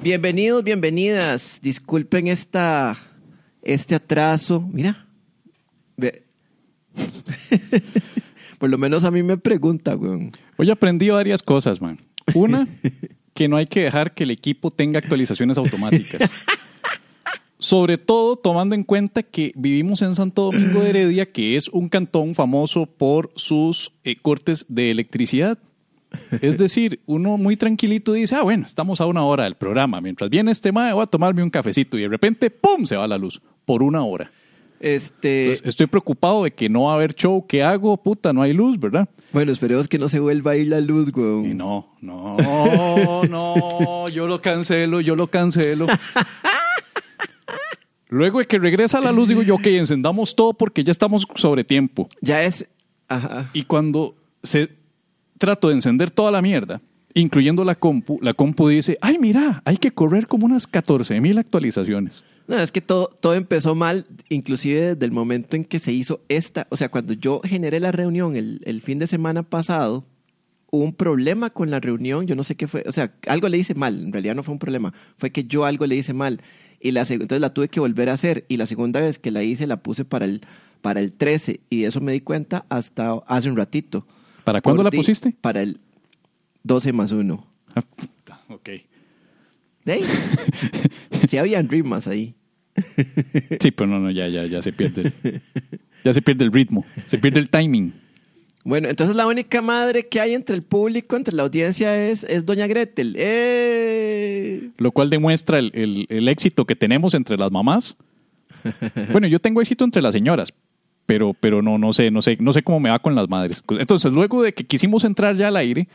Bienvenidos, bienvenidas. Disculpen esta, este atraso. Mira. Ve. Por lo menos a mí me pregunta, weón. Hoy aprendí varias cosas, man. Una, que no hay que dejar que el equipo tenga actualizaciones automáticas. Sobre todo tomando en cuenta que vivimos en Santo Domingo de Heredia, que es un cantón famoso por sus eh, cortes de electricidad. Es decir, uno muy tranquilito dice, ah, bueno, estamos a una hora del programa. Mientras viene este mae, voy a tomarme un cafecito y de repente, ¡pum!, se va la luz por una hora. Este. Entonces, estoy preocupado de que no va a haber show. ¿Qué hago? Puta, no hay luz, ¿verdad? Bueno, esperemos que no se vuelva a ir la luz, Y weón. no, no, no, yo lo cancelo, yo lo cancelo. Luego de que regresa la luz, digo yo, ok, encendamos todo porque ya estamos sobre tiempo. Ya es. Ajá. Y cuando se trato de encender toda la mierda, incluyendo la compu, la compu dice, ay, mira, hay que correr como unas 14 mil actualizaciones. No, es que todo, todo empezó mal, inclusive desde el momento en que se hizo esta. O sea, cuando yo generé la reunión el, el fin de semana pasado, hubo un problema con la reunión. Yo no sé qué fue. O sea, algo le hice mal. En realidad no fue un problema. Fue que yo algo le hice mal. Y la, entonces la tuve que volver a hacer. Y la segunda vez que la hice, la puse para el, para el 13. Y de eso me di cuenta hasta hace un ratito. ¿Para cuándo la pusiste? Para el 12 más 1. Ah, puta, ok. ¿Sí? sí habían rimas ahí. Sí, pero no, no, ya, ya, ya se pierde. el- ya se pierde el ritmo, se pierde el timing. Bueno, entonces la única madre que hay entre el público, entre la audiencia, es, es Doña Gretel. ¡Eh! Lo cual demuestra el, el- el éxito que tenemos entre las mamás. Bueno, yo tengo éxito entre las señoras, pero, pero no, no sé, no sé, no sé cómo me va con las madres. Entonces, luego de que quisimos entrar ya al aire,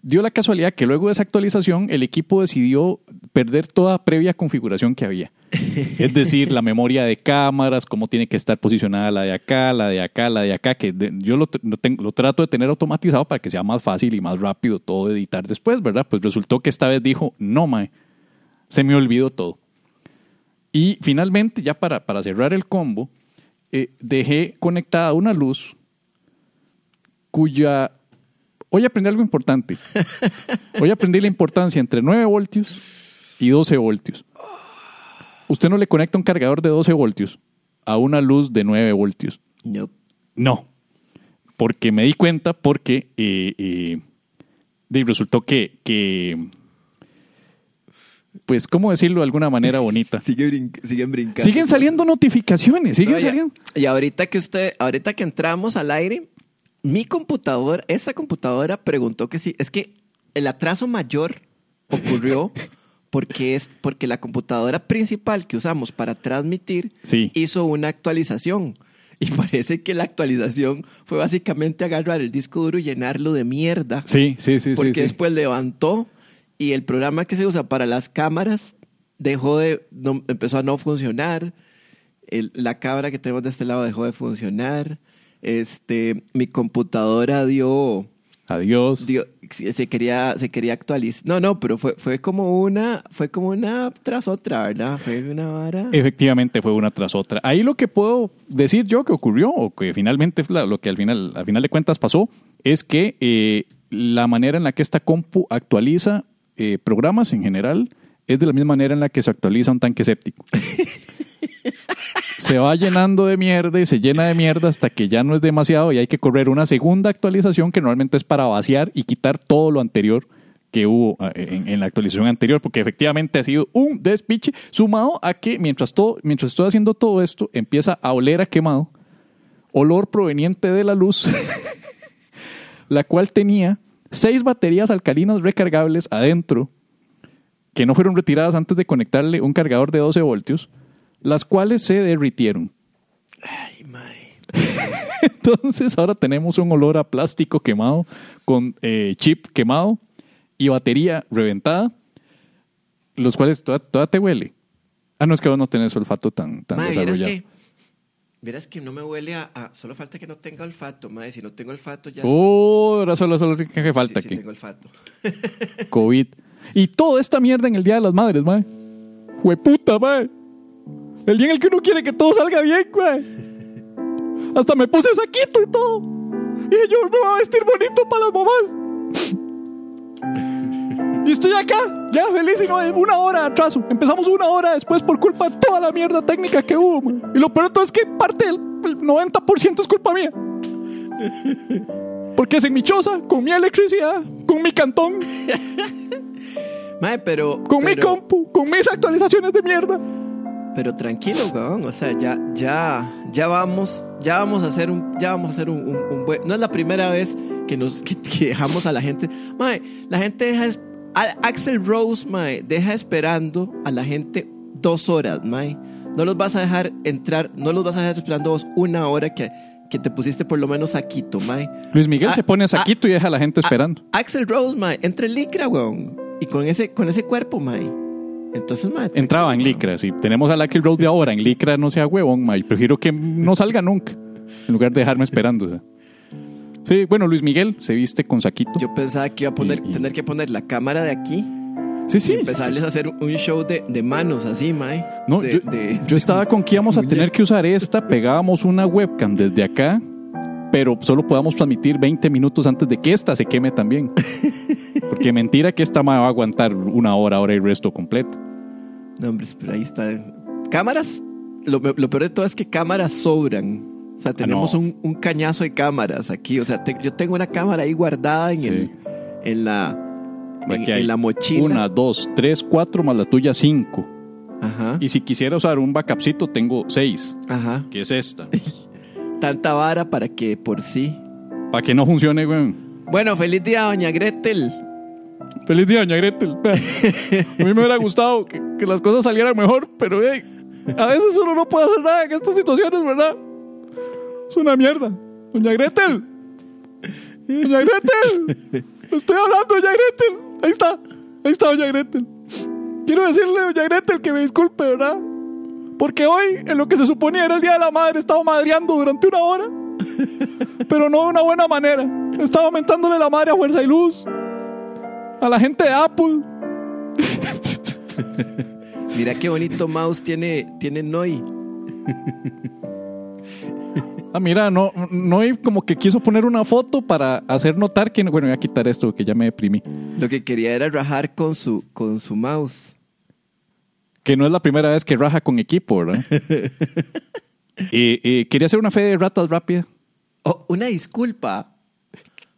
dio la casualidad que luego de esa actualización el equipo decidió perder toda previa configuración que había. Es decir, la memoria de cámaras, cómo tiene que estar posicionada la de acá, la de acá, la de acá, que de- yo lo, tr- lo tengo- lo trato de tener automatizado para que sea más fácil y más rápido todo editar después, ¿verdad? Pues resultó que esta vez dijo, no, mae, se me olvidó todo. Y finalmente, ya para, para cerrar el combo, eh, dejé conectada una luz cuya... Hoy aprendí algo importante. Hoy aprendí la importancia entre 9 voltios y 12 voltios. Usted no le conecta un cargador de 12 voltios a una luz de 9 voltios. No. No. Porque me di cuenta porque eh, eh, resultó que, que, pues, ¿cómo decirlo de alguna manera bonita? Sigue brin- siguen brincando. Siguen saliendo notificaciones, siguen No, ya- saliendo. Y ahorita que usted, ahorita que entramos al aire, mi computadora, esta computadora preguntó que sí. Es que el atraso mayor ocurrió porque es porque la computadora principal que usamos para transmitir Sí. hizo una actualización. Y parece que la actualización fue básicamente agarrar el disco duro y llenarlo de mierda. Sí, sí, sí, porque sí, sí. después levantó y el programa que se usa para las cámaras dejó de no- empezó a no funcionar. El- la cámara que tenemos de este lado dejó de funcionar. Este mi computadora dio, Adiós. dio- se quería se quería actualizar. No no pero fue fue como una fue como una tras otra verdad fue una vara. Efectivamente fue una tras otra. Ahí lo que puedo decir yo que ocurrió, o que finalmente lo que al final, al final de cuentas pasó, es que eh, la manera en la que esta compu actualiza eh, programas en general es de la misma manera en la que se actualiza un tanque séptico. se va llenando de mierda y se llena de mierda hasta que ya no es demasiado y hay que correr una segunda actualización que normalmente es para vaciar y quitar todo lo anterior que hubo eh, en, en la actualización anterior, porque efectivamente ha sido un despiche, sumado a que mientras, todo, mientras estoy haciendo todo esto, empieza a oler a quemado, olor proveniente de la luz, la cual tenía seis baterías alcalinas recargables adentro, que no fueron retiradas antes de conectarle un cargador de 12 voltios, las cuales se derritieron. ay Entonces ahora tenemos un olor a plástico quemado con eh, chip quemado y batería reventada, los cuales toda, toda te huele. Ah, no es que vos no tenés olfato tan, desarrollado. que Vieras que no me huele a, a- Solo falta que no tenga olfato, madre. Si no tengo olfato ya... Oh, ahora solo, solo que falta sí aquí. tengo olfato. COVID. Y toda esta mierda en el Día de las Madres, mae. Hueputa, mae. El día en el que uno quiere que todo salga bien, mae. Hasta me puse saquito y todo. Y yo me voy a vestir bonito para las mamás. Y estoy acá, ya feliz y no una hora de atraso. Empezamos una hora después por culpa de toda la mierda técnica que hubo. man. Y lo peor de todo es que parte del el 90% es culpa mía. Porque es en mi choza, con mi electricidad, con mi cantón, Mae, pero. con mi compu, con mis actualizaciones de mierda. Pero tranquilo, weón. O sea, ya, ya, ya vamos, ya vamos a hacer un, ya vamos a hacer un, un- un buen. No es la primera vez que nos que, que dejamos a la gente. Mae, la gente deja Axel Rose, mae, deja esperando a la gente dos horas, mae. No los vas a dejar entrar, no los vas a dejar esperando vos una hora que, que te pusiste por lo menos saquito, mae. Luis Miguel Ah, se pone a saquito y deja a la gente esperando. A- Axel Rose, mae, entre licra, weón. Y con ese, con ese cuerpo, mae. Entonces, mae. Entraba en Licra. Si tenemos a Lucky Road de ahora en Licra, no sea huevón, mae. Prefiero que no salga nunca. En lugar de dejarme esperando. o sea. Sí, bueno, Luis Miguel se viste con saquito. Yo pensaba que iba a poner, Y- y- tener que poner la cámara de aquí sí, sí. y empezarles a hacer un show de, de manos así, mae. No, De- yo, de- yo estaba con que íbamos a tener que usar esta, pegábamos una webcam desde acá, pero solo podamos transmitir 20 minutos antes de que esta se queme también. Porque mentira que esta ma va a aguantar una hora, hora y resto completo. No, hombre, pero ahí está. Cámaras, lo, lo peor de todo es que cámaras sobran. O sea, tenemos Ah, no. un, un cañazo de cámaras aquí. O sea, te- yo tengo una cámara ahí guardada en, Sí. el, en la, en, la mochila. Una, dos, tres, cuatro, más la tuya, cinco. Ajá, Y si quisiera usar un backupcito, tengo seis, ajá. que es esta. Tanta vara para que por sí. Para que no funcione, weón. Bueno, feliz día, doña Gretel. Feliz día, doña Gretel. A mí me hubiera gustado que, que las cosas salieran mejor, pero hey, a veces uno no puede hacer nada en estas situaciones, ¿verdad? Es una mierda. Doña Gretel. Doña Gretel. Estoy hablando, doña Gretel. Ahí está. Ahí está, doña Gretel. Quiero decirle, doña Gretel, que me disculpe, ¿verdad? Porque hoy, en lo que se suponía era el Día de la Madre, he estado madreando durante una hora. Pero no de una buena manera. Estaba aumentándole la madre a Fuerza y Luz. A la gente de Apple. Mira qué bonito mouse tiene, tiene Noi. Ah, mira, no, no como que quiso poner una foto para hacer notar que... Bueno, voy a quitar esto que ya me deprimí. Lo que quería era rajar con su, con su mouse. Que no es la primera vez que raja con equipo, ¿verdad? Eh, eh, quería hacer una fe de ratas rápida. Oh, una disculpa.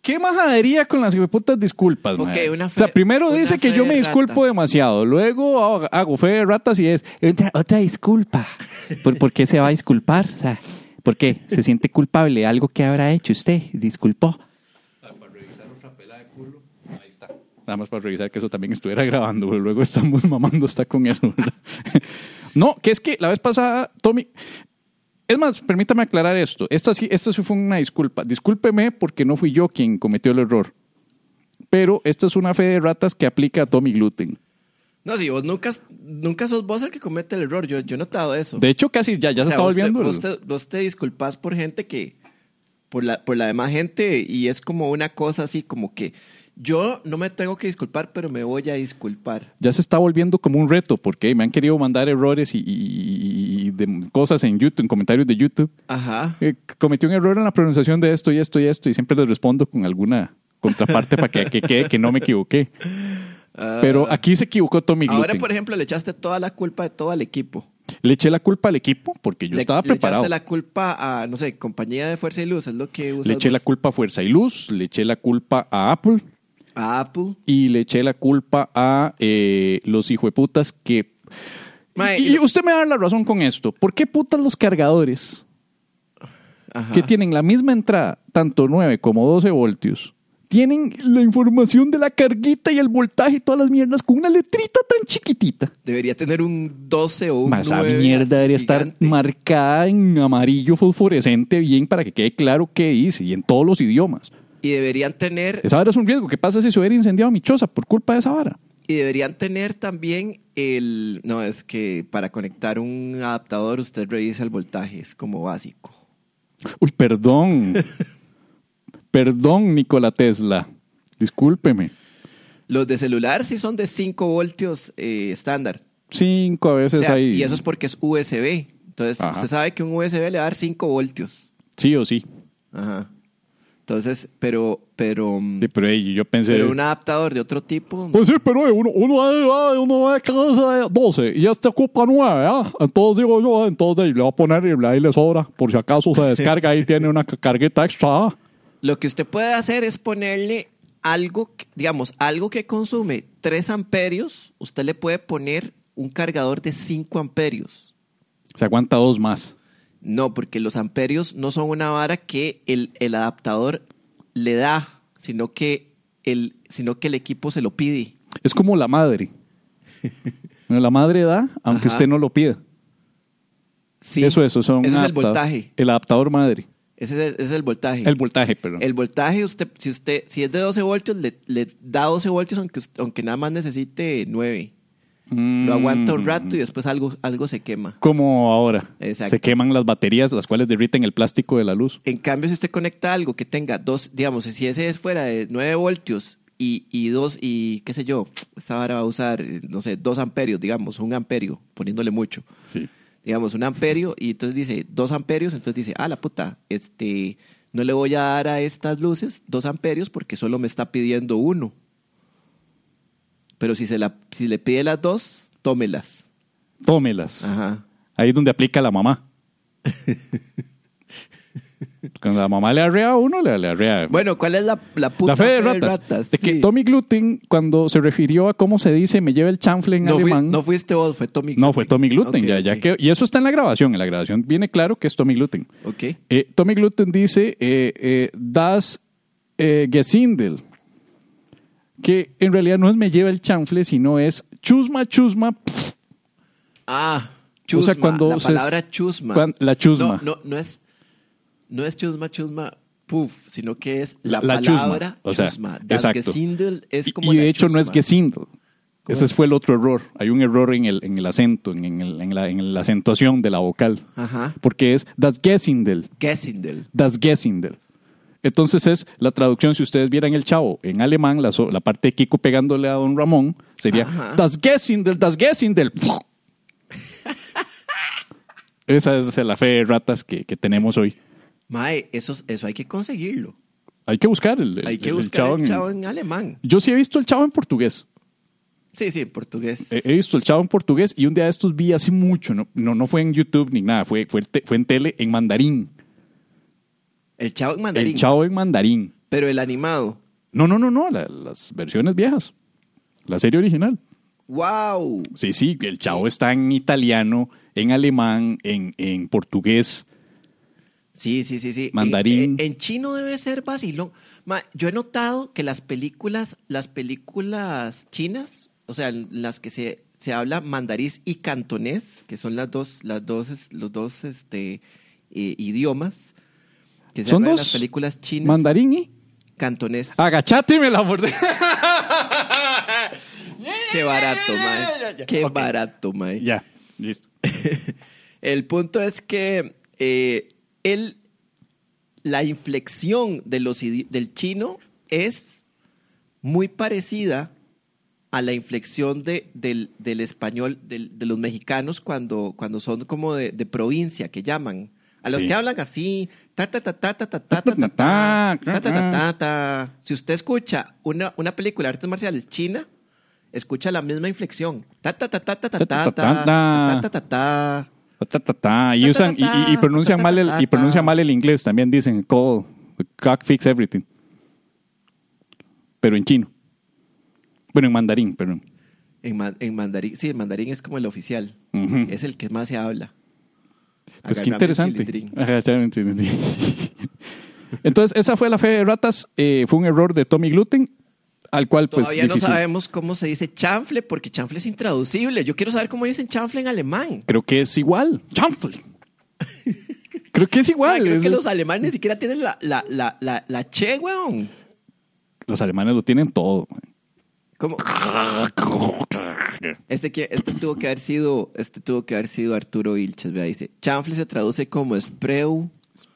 ¿Qué majadería con las putas disculpas, Ok, mae? una O sea, fe- primero una dice que fe yo me disculpo ratas. demasiado. Luego hago, hago fe de ratas y es otra, otra disculpa. ¿Por, por qué se va a disculpar? O sea, ¿por qué? ¿Se siente culpable algo que habrá hecho usted? ¿Disculpó? Para revisar otra pela culo. Ahí está. Nada más para revisar que eso también estuviera grabando. pero Luego estamos mamando está con eso. no, que es que la vez pasada, Tommy... Es más, permítame aclarar esto. Esta sí, esta sí fue una disculpa. Discúlpeme porque no fui yo quien cometió el error. Pero esta es una fe de ratas que aplica a Tommy Gluten. No, si vos nunca, nunca sos vos el que comete el error. Yo, yo he notado eso. De hecho, casi ya, ya O se sea, está te- volviendo. Vos te, vos te disculpas por gente que. Por la, por la demás gente. Y es como una cosa así, como que. Yo no me tengo que disculpar, pero me voy a disculpar. ya se está volviendo como un reto porque me han querido mandar errores y, y- y de cosas en YouTube, en comentarios de YouTube. Ajá. Eh, cometí un error en la pronunciación de esto y esto y esto y siempre les respondo con alguna contraparte para que, que quede que no me equivoqué. Pero aquí se equivocó Tommy Gluten. Ah. Ahora, por ejemplo, le echaste toda la culpa de todo al equipo. Le eché la culpa al equipo porque yo le, estaba le preparado. echaste la culpa a, no sé, compañía de fuerza y luz, es lo que Le eché la culpa a Fuerza y Luz, le eché la culpa a Apple A Apple. y le eché la culpa a eh, los hijueputas que... Mae, y, y usted me da la razón con esto. ¿Por qué putas los cargadores Ajá. que tienen la misma entrada, tanto 9 como 12 voltios, tienen la información de la carguita y el voltaje y todas las mierdas con una letrita tan chiquitita? Debería tener un 12 o un Más esa 9 mierda debería estar marcada en amarillo fosforescente bien para que quede claro qué dice y en todos los idiomas. Y deberían tener Esa vara es un riesgo. ¿Qué pasa si se hubiera incendiado mi choza por culpa de esa vara? y deberían tener también el no es que para conectar un adaptador usted revisa el voltaje, es como básico. Uy, perdón. perdón, Nikola Tesla. Discúlpeme. Los de celular sí son de 5 voltios eh, estándar. Cinco a O veces sea, ahí. y eso es porque es USB. Entonces, Ajá. usted sabe que un USB le va a dar 5 voltios. Sí o sí. Ajá. Entonces, pero, pero, mm, Sí, pero ey, yo pensé... pero un adaptador de otro tipo. Pues sí, pero eh, uno, uno, va- uno va a casa de 12 y este ocupa 9, ¿ah? Entonces digo yo, entonces le voy a poner y ahí le sobra, por si acaso se descarga, ahí tiene una ca- carguita extra. Lo que usted puede hacer es ponerle algo, digamos, algo que consume 3 amperios, usted le puede poner un cargador de 5 amperios. Se aguanta dos más. No, porque los amperios no son una vara que el, el adaptador le da, sino que, el, sino que el equipo se lo pide. Es como la madre. Bueno, la madre da, aunque Ajá. usted no lo pida. Sí, eso, eso, son Ese es el voltaje. El adaptador madre. Ese es el, ese es el voltaje. El voltaje, perdón. El voltaje, usted, si usted, si es de 12 voltios, le, le da 12 voltios aunque, aunque nada más necesite 9. Lo aguanta un rato y después algo, algo se quema. Como ahora. Exacto. Se queman las baterías, las cuales derriten el plástico de la luz. En cambio, si usted conecta algo que tenga dos, digamos, si ese es fuera de 9 voltios y, y dos, y qué sé yo, esta vara va a usar, no sé, 2 amperios, digamos, un amperio, poniéndole mucho. Sí. Digamos, un amperio y entonces dice 2 amperios, entonces dice, ah, la puta, este, no le voy a dar a estas luces 2 amperios porque solo me está pidiendo uno. Pero si, se la, si le pide las dos, tómelas. Tómelas. Ajá. Ahí es donde aplica la mamá. Cuando la mamá le arrea a uno, le, le arrea. Bueno, ¿cuál es la, la puta la fe de ratas. de que Sí. Tommy Gluten, cuando se refirió a cómo se dice, me lleva el chanfle en no, fui- alemán. no fuiste vos, fue Tommy No, fue Tommy Gluten. Ya, ya que, y eso está en la grabación. En la grabación viene claro que es Tommy Gluten. Ok. Eh, Tommy Gluten dice, eh, eh, das Gesindel, que en realidad no es me lleva el chanfle, sino es chusma, chusma, Ah, O chusma. sea, cuando la se- palabra chusma. la chusma. No, no, no es, no es chusma, chusma, puff, sino que es la, La- la chusma, palabra o sea, chusma. Das exacto. Gesindel es Y- como y de la hecho no es. Gesindel. ¿Cómo Ese es? fue el otro error. Hay un error en el, en el acento, en, en el- en la, en la acentuación de la vocal. Ajá. Porque es das Gesindel. Gesindel. Das Gesindel. Entonces es la traducción, si ustedes vieran el chavo en alemán, la, la parte de Kiko pegándole a don Ramón, sería Ajá. Das Gesindel, Das Gesindel. Esa es la fe de ratas que, que tenemos hoy. Mae, eso, eso hay que conseguirlo. Hay que buscar el, el- Hay que el buscar chavo el en- chavo en alemán. Yo sí he visto el chavo en portugués. Sí, sí, en portugués. He, he visto el chavo en portugués y un día de estos vi hace mucho, no, no, no fue en YouTube ni nada, fue, fue, te- fue en tele en mandarín. el chavo en mandarín. El chavo en mandarín. Pero el animado. No, no, no, no, la- las versiones viejas. La serie original. ¡Wow! Sí, sí, el chavo está en italiano, en alemán, en, en portugués. Sí, sí, sí, sí. Mandarín. En, en chino debe ser vacilón. Ma, yo he notado que las películas, las películas chinas, o sea, las que se, se habla mandarín y cantonés, que son las dos, las dos, los dos este, eh, idiomas, que se Son dos las películas chinas. Mandarín y... Cantonés. Agachate y me la mordé. Qué barato, mae. Qué barato, mae. ya, listo. El punto es que eh, el, la inflexión de los idi- del chino es muy parecida a la inflexión de, del, del español del- de los mexicanos cuando, cuando son como de, de provincia, que llaman. A los Sí. que hablan así, ta ta ta ta ta ta ta ta ta ta ta ta ta ta ta. Si usted escucha una, una película de artes marciales china, escucha la misma inflexión. Ta ta ta ta ta ta ta ta ta ta ta ta ta. Ta, ta, ta. Y, usan, y, y- y pronuncian mal el, y pronuncian mal el inglés, también dicen call, cock fix everything. Pero en chino. Bueno, en mandarín, perdón. En, man- en mandarín, sí, el mandarín es como el oficial. Es el que más se habla. Pues qué interesante. Entonces, esa fue la fe de ratas. eh, fue un error de Tommy Gluten, al cual pues Todavía no sabemos cómo se dice chanfle, porque chanfle es intraducible. Yo quiero saber cómo dicen chanfle en alemán. Creo que es igual. Chanfle. Creo que es Ah, igual. creo es- que es- los alemanes ni siquiera tienen la, la, la, la, la che, weón. los alemanes lo tienen todo. man. ¿Cómo? Este, que, este tuvo que haber sido, este tuvo que haber sido Arturo Ilches, vea, dice. Chanfle se traduce como spreu,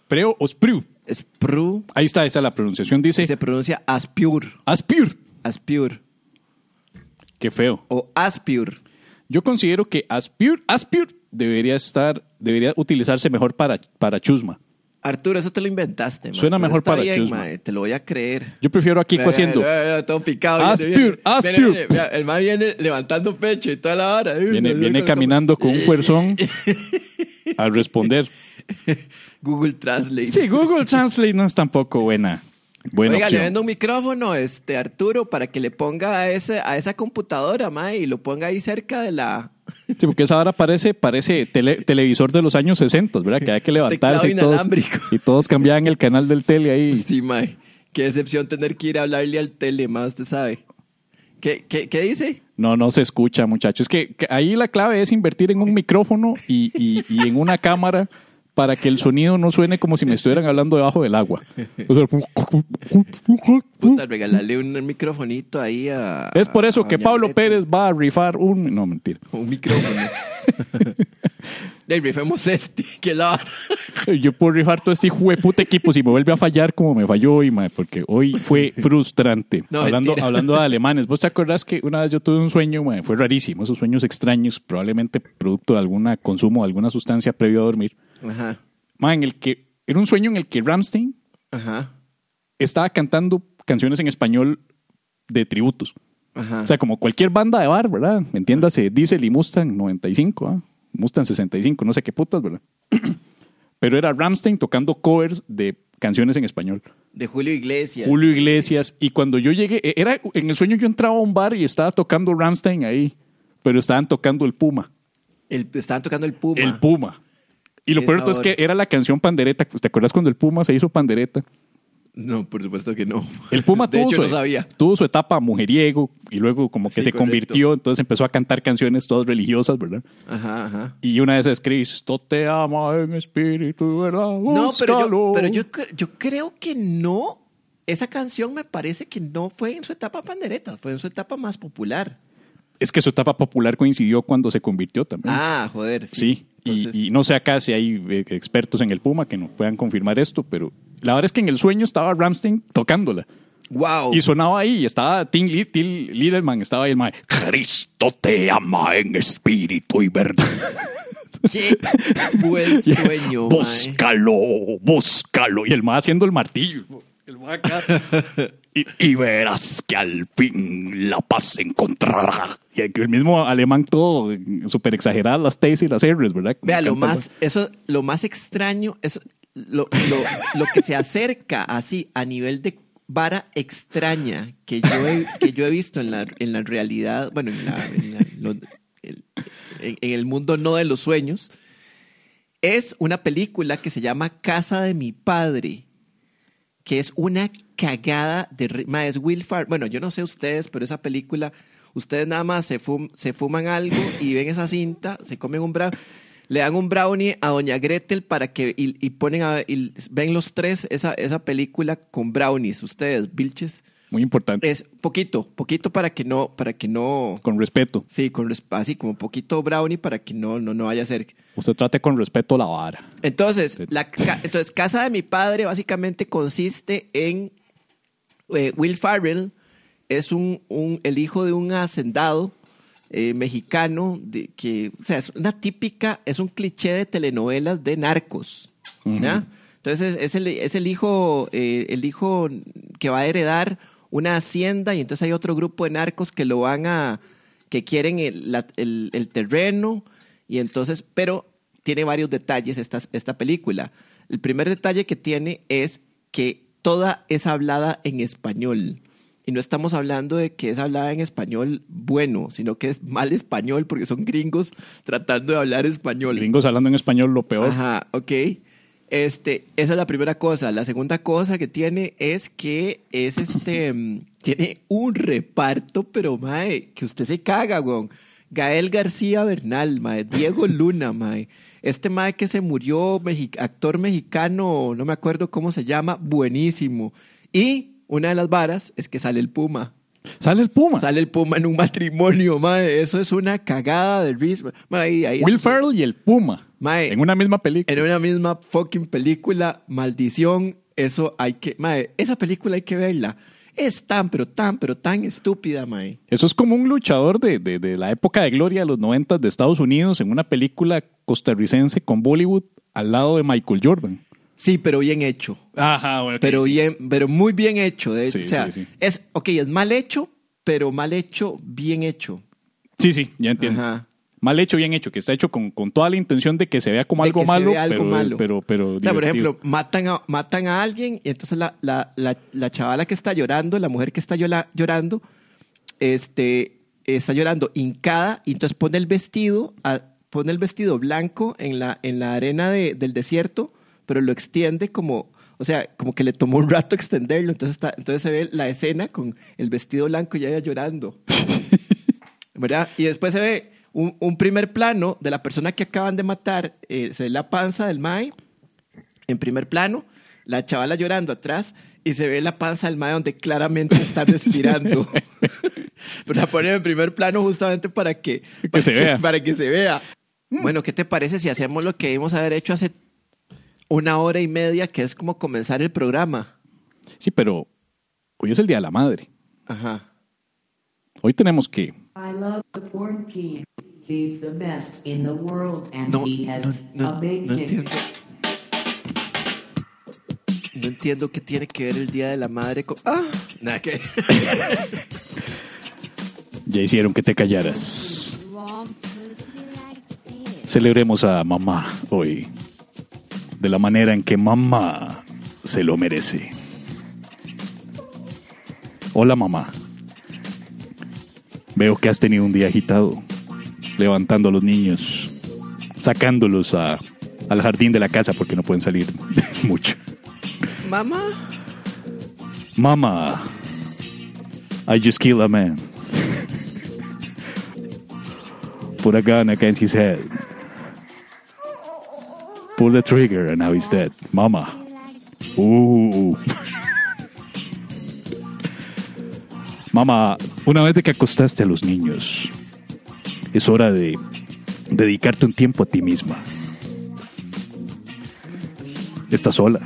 Preo o spreu. spru, Ahí está, ahí está la pronunciación. Dice se pronuncia aspur, aspir. Aspur, Qué feo. o aspur. Yo considero que aspir, aspir debería estar, debería utilizarse mejor para, para chusma. Arturo, eso te lo inventaste. Suena pero mejor está para bien, Chusma. Te lo voy a creer. Yo prefiero a Kiko haciendo. todo picado. As viene, viene. pure, as Viene, pure. viene, vea, el mae viene levantando pecho y toda la hora. Viene, viene caminando con un fuerzón al responder. Google Translate. Sí, Google Translate no es tampoco buena. Buena Oiga, le opción. vendo un micrófono, este, Arturo, para que le ponga a, ese, a esa computadora, mae, y lo ponga ahí cerca de la... Sí, porque esa ahora parece, parece tele- televisor de los años 60, ¿verdad? Que hay que levantarse y todos, y todos cambiaban el canal del tele ahí. Sí, mae. Qué decepción tener que ir a hablarle al tele, más usted sabe. ¿Qué, qué, qué dice? No, no se escucha, muchachos. Es que, que ahí la clave es invertir en un micrófono y, y- y en una cámara para que el sonido no suene como si me estuvieran hablando debajo del agua. Puta, regalarle un microfonito ahí a... Es por eso a que Pablo. Pérez va a rifar un... No, mentira. Un micrófono. Rifemos este, que la. Yo puedo rifar todo este hijo de puta equipo si me vuelve a fallar como me falló hoy, mae, porque hoy fue frustrante. No, hablando, mentira. hablando de alemanes, ¿vos te acordás que una vez yo tuve un sueño, mae, fue rarísimo, esos sueños extraños, probablemente producto de algún consumo de alguna sustancia previo a dormir, Ajá, en el que era un sueño en el que Ramstein ajá, estaba cantando canciones en español de tributos. ajá. O sea, como cualquier banda de bar, ¿verdad? Entiéndase, Diesel y Mustang 95, ¿ah? Mustang 65, no sé qué putas, ¿verdad? Pero era Ramstein tocando covers de canciones en español. de Julio Iglesias. Julio Iglesias. Y cuando yo llegué, e- era en el sueño yo entraba a un bar y estaba tocando Ramstein ahí, pero estaban tocando el Puma. El- estaban tocando el Puma. El Puma. Y lo peor es que era la canción Pandereta. ¿Te acuerdas cuando el Puma se hizo Pandereta? No, por supuesto que no. El Puma de tuvo, hecho, su, no sabía. tuvo su etapa mujeriego y luego como que Sí, se correcto. convirtió, entonces empezó a cantar canciones todas religiosas, ¿verdad? Ajá, ajá. Y una de esas es Cristo te ama en espíritu, ¿verdad? No, pero yo, Búscalo". pero yo, yo creo que no. Esa canción me parece que no fue en su etapa pandereta, fue en su etapa más popular. Es que su etapa popular coincidió cuando se convirtió también. Ah, joder. sí. Sí. Y- Entonces- y, no sé acá si hay eh, expertos en el Puma que nos puedan confirmar esto, pero la verdad es que en el sueño estaba Ramstein tocándola. Wow. Y sonaba ahí, y estaba Tim, Li- Tim Littleman, estaba ahí el mae, Cristo te ama en espíritu y verdad. Qué buen sueño, búscalo, búscalo. Y el mae haciendo el martillo. El mae acá. Y, y verás que al fin la paz se encontrará. Y aquí el mismo alemán todo súper exageradas las T's y las R's, ¿verdad? Vea, lo más, eso, lo más extraño, eso, lo, lo, lo que se acerca así a nivel de vara extraña que yo he, que yo he visto en la, en la realidad, bueno, en, la- en la- lo- el, en- en el mundo no de los sueños, es una película que se llama Casa de mi padre, que es una cagada de... Ma, es Will Farr. Bueno, yo no sé ustedes, pero esa película, ustedes nada más se, fum- se fuman algo y ven esa cinta, se comen un brownie, le dan un brownie a Doña Gretel para que... Y, y ponen a... y ven los tres esa, esa película con brownies, ustedes, bilches. Muy importante. Es poquito, poquito para que no... Para que no Con respeto. sí, con así como poquito brownie para que no, no, no vaya a ser... Usted trate con respeto la vara. Entonces, la ca- entonces, casa de mi padre básicamente consiste en eh, Will Farrell es un, un- el hijo de un hacendado eh, mexicano de, que, o sea, es una típica, es un cliché de telenovelas de narcos. Entonces es el, es el hijo, eh, el hijo que va a heredar una hacienda y entonces hay otro grupo de narcos que lo van a, que quieren el, la- el- el terreno y entonces, pero tiene varios detalles esta, esta película. El primer detalle que tiene es que toda es hablada en español. Y no estamos hablando de que es hablada en español bueno, sino que es mal español porque son gringos tratando de hablar español. Gringos hablando en español, lo peor. Ajá, ok. Este, esa es la primera cosa. La segunda cosa que tiene es que es este, mm, tiene un reparto, pero mae, que usted se caga, weón. Gael García Bernal, mae, Diego Luna, mae. Este mae que se murió, mexi- actor mexicano, no me acuerdo cómo se llama, buenísimo. Y una de las varas es que sale el Puma. Sale el Puma. Sale el Puma en un matrimonio, mae. Eso es una cagada de risa. Will Ferrell y el Puma. Mae, en una misma película. en una misma fucking película, maldición, eso hay que, mae, esa película hay que verla. Es tan, pero tan, pero tan estúpida, mae. Eso es como un luchador de, de- de la época de gloria de los 90 de Estados Unidos en una película costarricense con Bollywood al lado de Michael Jordan. Sí, pero bien hecho. Ajá, bueno. Pero sí. bien, pero muy bien hecho. De hecho. Sí, o sea, sí, sí. es, ok, es mal hecho, pero mal hecho, bien hecho. Sí, sí, ya entiendo. Ajá. Mal hecho, bien hecho, que está hecho con, con toda la intención de que se vea como De algo que se malo, vea algo pero, malo. pero, pero O sea, por ejemplo, matan a, matan a alguien y entonces la, la, la, la chavala que está llorando, la mujer que está llola- llorando, este, está llorando hincada y entonces pone el vestido, a- pone el vestido blanco en la, en la arena de- del desierto, pero lo extiende como, o sea, como que le tomó un rato extenderlo, entonces, está, entonces se ve la escena con el vestido blanco y ella llorando. ¿verdad? Y después se ve un, un primer plano de la persona que acaban de matar, eh, se ve la panza del Mae en primer plano, la chavala llorando atrás y se ve la panza del Mae donde claramente está respirando. Pero la ponen en primer plano justamente para que, para se vea. Para que se vea. Bueno, ¿qué te parece si hacemos lo que debimos haber hecho hace una hora y media, que es como comenzar el programa? Sí, pero hoy es el Día de la Madre. Ajá. Hoy tenemos que... I love the porn king. He's the best in the world and No, he has no, a no, big no dick. entiendo. No entiendo qué tiene que ver el Día de la Madre con... Ah, nada que... Ya hicieron que te callaras. Celebremos a mamá hoy. De la manera en que mamá se lo merece. Hola mamá. Veo que has tenido un día agitado. Levantando a los niños. Sacándolos a- al jardín de la casa porque no pueden salir mucho. Mamá. Mama, I just killed a man. Put a gun against his head. Pull the trigger and now he's dead. Mama. Ooh. Mama, una vez de que acostaste a los niños, es hora de dedicarte un tiempo a ti misma. Estás sola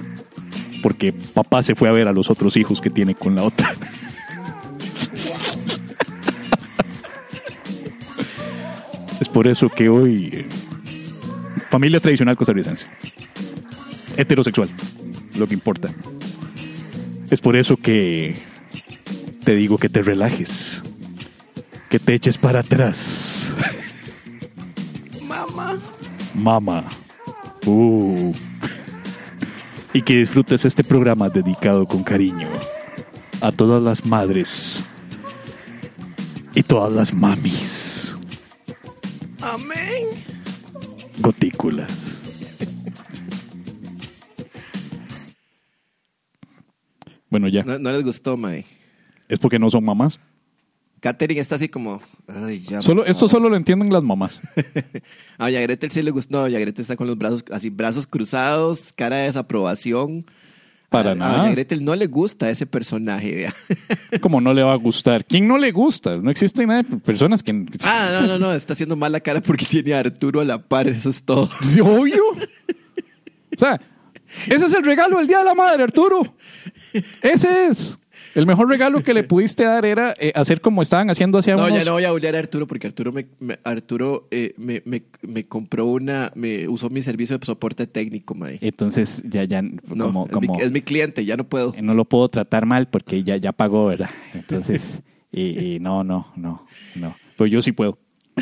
porque papá se fue a ver a los otros hijos que tiene con la otra. es por eso que hoy familia tradicional costarricense, heterosexual, lo que importa. Es por eso que te digo que te relajes, que te eches para atrás, mamá. Uh y que disfrutes este programa dedicado con cariño a todas las madres y todas las mamis Amén. gotículas. Bueno, ya. No, no les gustó, Mae. Es porque no son mamás. Katherine está así como... Ay, ya. Solo, esto solo lo entienden las mamás. A Doña Gretel sí le gustó. No, Doña Gretel está con los brazos así, brazos cruzados, cara de desaprobación. Para a, A nada. Doña Gretel no le gusta ese personaje, vea. Como no le va a gustar. ¿Quién no le gusta? No existen nada de personas que... Ah, no, no, no. Está haciendo mala cara porque tiene a Arturo a la par. Eso es todo. Sí, obvio. O sea, ese es el regalo del Día de la Madre, Arturo. Ese es. El mejor regalo que le pudiste dar era eh, hacer como estaban haciendo hace No, unos... ya no voy a bullear a Arturo porque Arturo me, me- Arturo eh, me, me, me compró una, me usó mi servicio de soporte técnico, mae. Entonces ya, ya, No, como, es, como mi, es mi cliente, ya no puedo. no lo puedo tratar mal porque ya, ya pagó, ¿verdad? Entonces, y, y no, no, no, no. Pues yo sí puedo.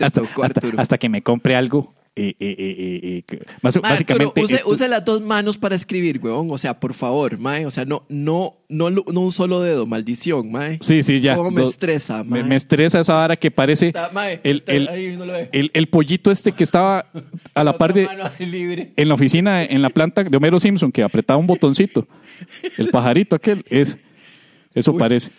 Hasta, hasta- hasta que me compre algo. Eh, eh, eh, eh, eh, Mae, básicamente... Use, esto- use las dos manos para escribir, weón. O sea, por favor, mae. O sea, no, no, no, no un solo dedo, maldición, mae. Sí, sí, ya. ¿Cómo me Do- estresa, mae? Me, me estresa esa vara que parece Está, mae, el, está el- ahí, no lo el- el pollito este que estaba a la par de libre. en la oficina, en la planta de Homero Simpson, que apretaba un botoncito. El pajarito aquel es. Eso parece.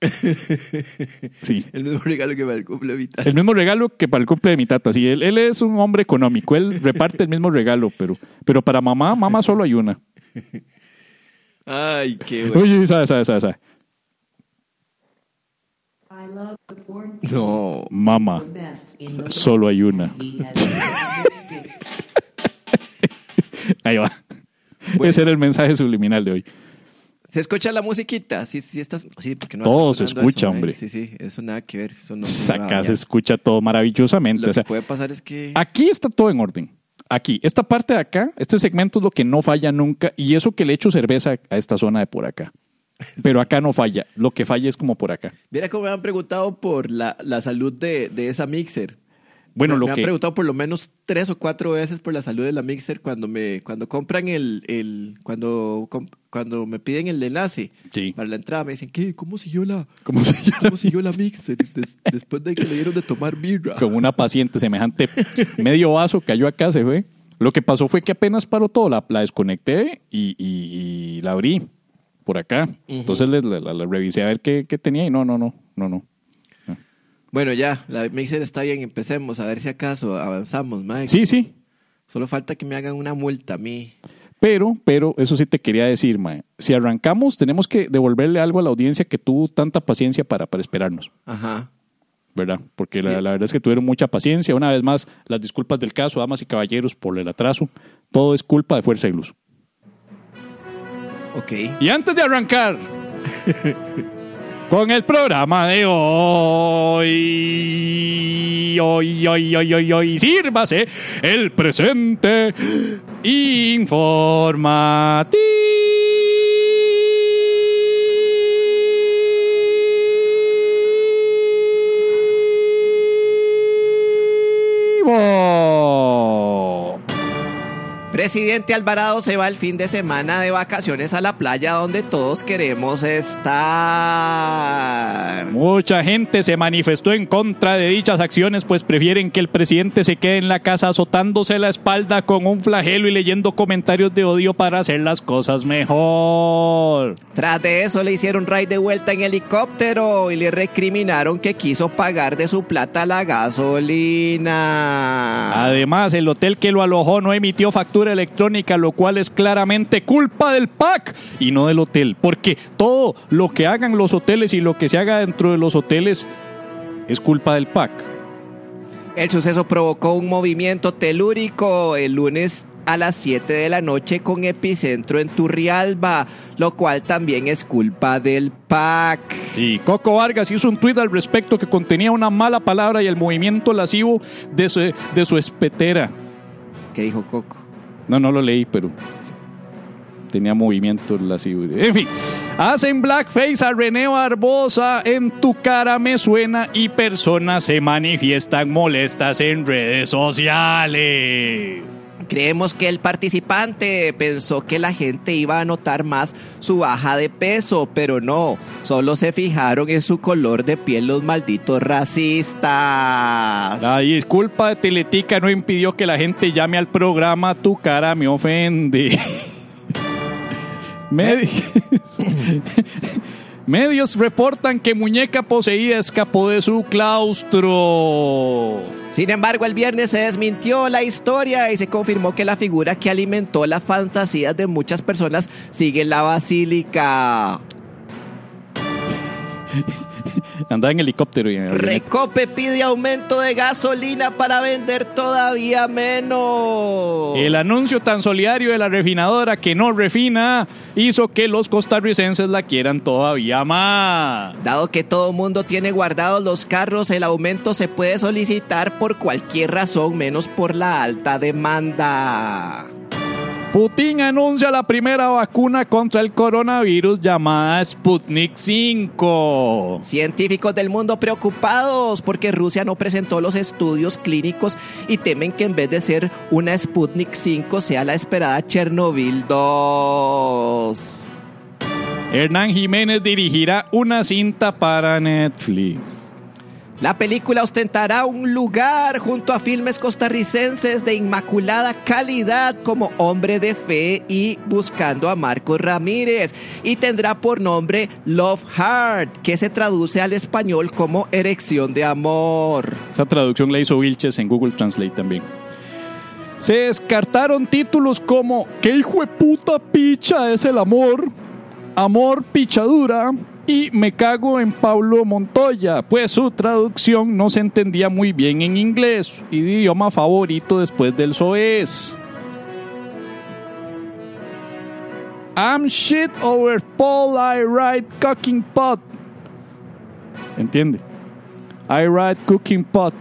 Sí. El mismo regalo que me cumple vital. El mismo regalo que para el cumple de mi tata. Sí, él, él es un hombre económico. Él reparte el mismo regalo, pero, pero para mamá, mamá solo hay una. Ay, qué bueno. Oye, sabe, sabe, sabe, sabe. I love the porn king. No. Mamá, solo hay una. Ahí va. Bueno. Ese era el mensaje subliminal de hoy. ¿Se escucha la musiquita? Sí, sí, estás. Sí, porque no Todo se escucha, eso, ¿eh? hombre. Sí, sí, eso nada que ver. Eso no, Acá se escucha todo maravillosamente. Lo O sea, que puede pasar es que. aquí está todo en orden. Aquí, esta parte de acá, este segmento es lo que no falla nunca. Y eso que le echo cerveza a esta zona de por acá. Pero acá no falla. Lo que falla es como por acá. Mira cómo me han preguntado por la, la salud de, de esa mixer. Bueno, me, lo me han que. preguntado por lo menos tres o cuatro veces por la salud de la mixer cuando me cuando compran el, el cuando cuando me piden el enlace Sí. para la entrada me dicen ¿qué? ¿cómo siguió la ¿Cómo cómo siguió la mixer De- después de que le dieron de tomar birra? Con una paciente semejante, medio vaso cayó acá, se fue. Lo que pasó fue que apenas paró todo, la, la desconecté y, y- y la abrí por acá. Entonces la- la revisé a ver qué, qué tenía y no, no, no, no, no. Bueno ya la mixer está bien empecemos a ver si acaso avanzamos Mike. Sí, sí, Solo falta que me hagan una multa a mí. Pero, pero, eso sí te quería decir, Mae. Si arrancamos, tenemos que devolverle algo a la audiencia que tuvo tanta paciencia para, para esperarnos, Ajá. ¿verdad? Porque la, la verdad es que tuvieron mucha paciencia. Una vez más, las disculpas del caso, damas y caballeros, por el atraso. Todo es culpa de Fuerza y Luz. Ok. Y antes de arrancar con el programa de hoy, hoy, hoy, hoy, hoy, hoy, sírvase el presente informativo. Presidente Alvarado se va el fin de semana de vacaciones a la playa donde todos queremos estar. Mucha gente se manifestó en contra de dichas acciones, pues prefieren que el presidente se quede en la casa azotándose la espalda con un flagelo y leyendo comentarios de odio para hacer las cosas mejor. Tras de eso le hicieron raid de vuelta en helicóptero y le recriminaron que quiso pagar de su plata la gasolina. Además, el hotel que lo alojó no emitió factura electrónica, lo cual es claramente culpa del PAC y no del hotel, porque todo lo que hagan los hoteles y lo que se haga dentro de los hoteles es culpa del PAC. El suceso provocó un movimiento telúrico el lunes a las 7 de la noche con epicentro en Turrialba, lo cual también es culpa del PAC. Sí, Coco Vargas hizo un tuit al respecto que contenía una mala palabra y el movimiento lascivo de su, de su espetera. ¿Qué dijo Coco? No, no lo leí, pero tenía movimiento lascivo. En fin, hacen blackface a René Barbosa en Tu cara me suena y personas se manifiestan molestas en redes sociales. Creemos que el participante pensó que la gente iba a notar más su baja de peso, pero no, solo se fijaron en su color de piel los malditos racistas. La disculpa de Teletica no impidió que la gente llame al programa Tu cara me ofende. Medi- Medios reportan que muñeca poseída escapó de su claustro. Sin embargo, el viernes se desmintió la historia y se confirmó que la figura que alimentó las fantasías de muchas personas sigue en la basílica. Andaba en helicóptero y en. Recope pide aumento de gasolina para vender todavía menos. El anuncio tan solidario de la refinadora que no refina hizo que los costarricenses la quieran todavía más. Dado que todo mundo tiene guardados los carros, el aumento se puede solicitar por cualquier razón menos por la alta demanda. Putin anuncia la primera vacuna contra el coronavirus llamada Sputnik 5. Científicos del mundo preocupados porque Rusia no presentó los estudios clínicos y temen que en vez de ser una Sputnik 5 sea la esperada Chernobyl 2. Hernán Jiménez dirigirá una cinta para Netflix. La película ostentará un lugar junto a filmes costarricenses de inmaculada calidad como Hombre de Fe y Buscando a Marcos Ramírez y tendrá por nombre Love Heart, que se traduce al español como Erección de Amor. Esa traducción la hizo Vilches en Google Translate también. Se descartaron títulos como ¿Qué hijo de puta picha es el amor? Amor pichadura y Me cago en Pablo Montoya, pues su traducción no se entendía muy bien en inglés, idioma favorito después del soez. I'm shit over Paul I ride cooking pot. ¿Entiende? I ride cooking pot.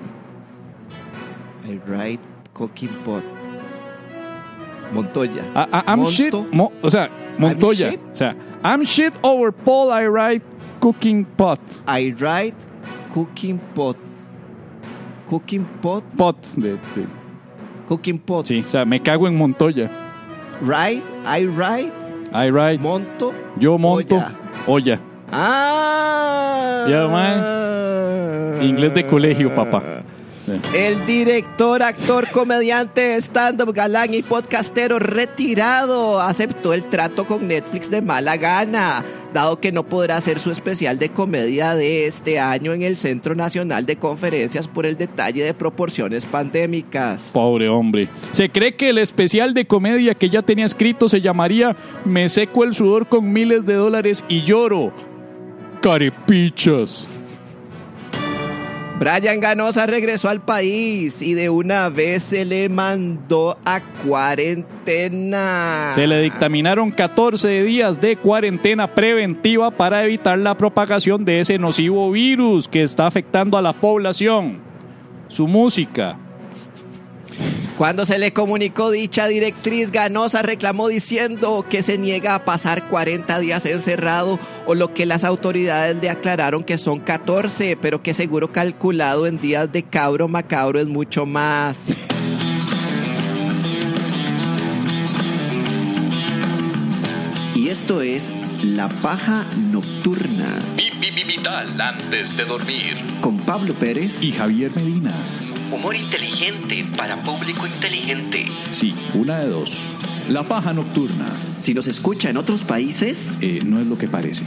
I ride cooking pot. Montoya. I- I- I'm Monto. shit. mo- o sea, Montoya. shit? O sea, I'm shit over Paul I ride cooking pot. I ride cooking pot. Cooking pot. Pot. De, de- Cooking pot. sí, o sea, me cago en Montoya. Ride. I ride. I ride. Monto. yo monto. Olla. Olla. Ah. Ya, man. Inglés de colegio, papá. El director, actor, comediante, stand-up, galán y podcastero retirado aceptó el trato con Netflix de mala gana, dado que no podrá hacer su especial de comedia de este año en el Centro Nacional de Conferencias por el detalle de proporciones pandémicas. Pobre hombre. Se cree que el especial de comedia que ya tenía escrito se llamaría Me seco el sudor con miles de dólares y lloro. Carepichas. Brian Ganosa regresó al país y de una vez se le mandó a cuarentena. Se le dictaminaron 14 días de cuarentena preventiva para evitar la propagación de ese nocivo virus que está afectando a la población. Su música. Cuando se le comunicó dicha directriz, Ganosa reclamó diciendo que se niega a pasar 40 días encerrado o lo que las autoridades le aclararon que son 14, pero que seguro calculado en días de cabro macabro es mucho más. Y esto es La Paja Nocturna Vital antes de dormir. con Pablo Pérez Y Javier Medina. Humor inteligente para público inteligente. Sí, una de dos. La paja nocturna Si nos escucha en otros países, eh, no es lo que parece.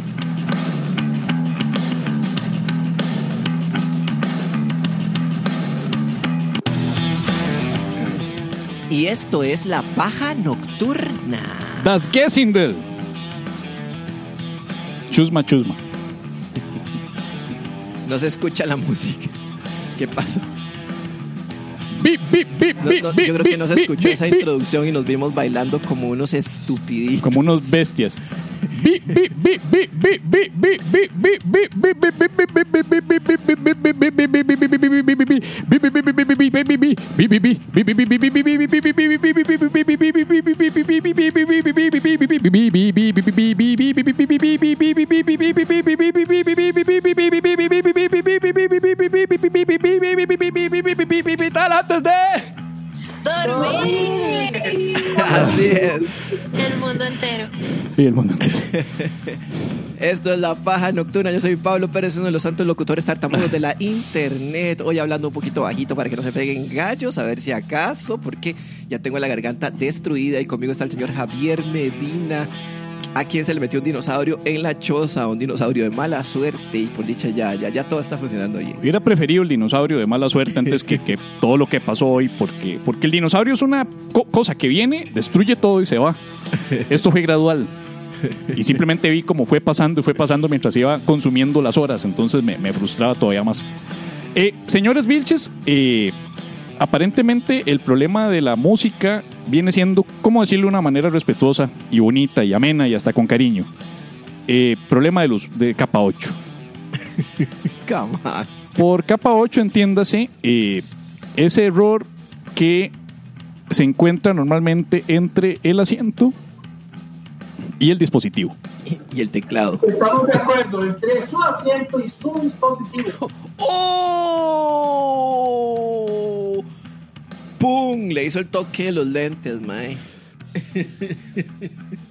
y esto es La Paja Nocturna. Das Gessindel. Chusma, chusma. No se escucha la música. ¿Qué pasó? Bip, bip, bip, bip, no, yo creo que bip, no se bip, escuchó esa introducción y nos vimos bailando como unos estupiditos. Como unos bestias. Vital antes de dormir. Así es. El mundo entero. Y el mundo entero. Esto es La Paja Nocturna. Yo soy Pablo Pérez, uno de los santos locutores tartamudos de la internet. Hoy hablando un poquito bajito para que no se peguen gallos, a ver si acaso, porque ya tengo la garganta destruida y conmigo está el señor Javier Medina a quien se le metió un dinosaurio en la choza, un dinosaurio de mala suerte y por dicha ya, ya, ya todo está funcionando bien. Hubiera preferido el dinosaurio de mala suerte antes que, que todo lo que pasó hoy, porque, porque el dinosaurio es una co- cosa que viene, destruye todo y se va. Esto fue gradual. Y simplemente vi cómo fue pasando y fue pasando mientras iba consumiendo las horas, entonces me, me frustraba todavía más. Eh, señores Vilches, eh, aparentemente el problema de la música viene siendo, ¿cómo decirlo de una manera respetuosa y bonita y amena y hasta con cariño? Eh, problema de luz, de capa 8. Come on. Por capa 8, entiéndase, eh, ese error que se encuentra normalmente entre el asiento y el dispositivo. Y el teclado. Estamos de acuerdo entre su asiento y su dispositivo. ¡Oh! ¡Pum! Le hizo el toque de los lentes, mae.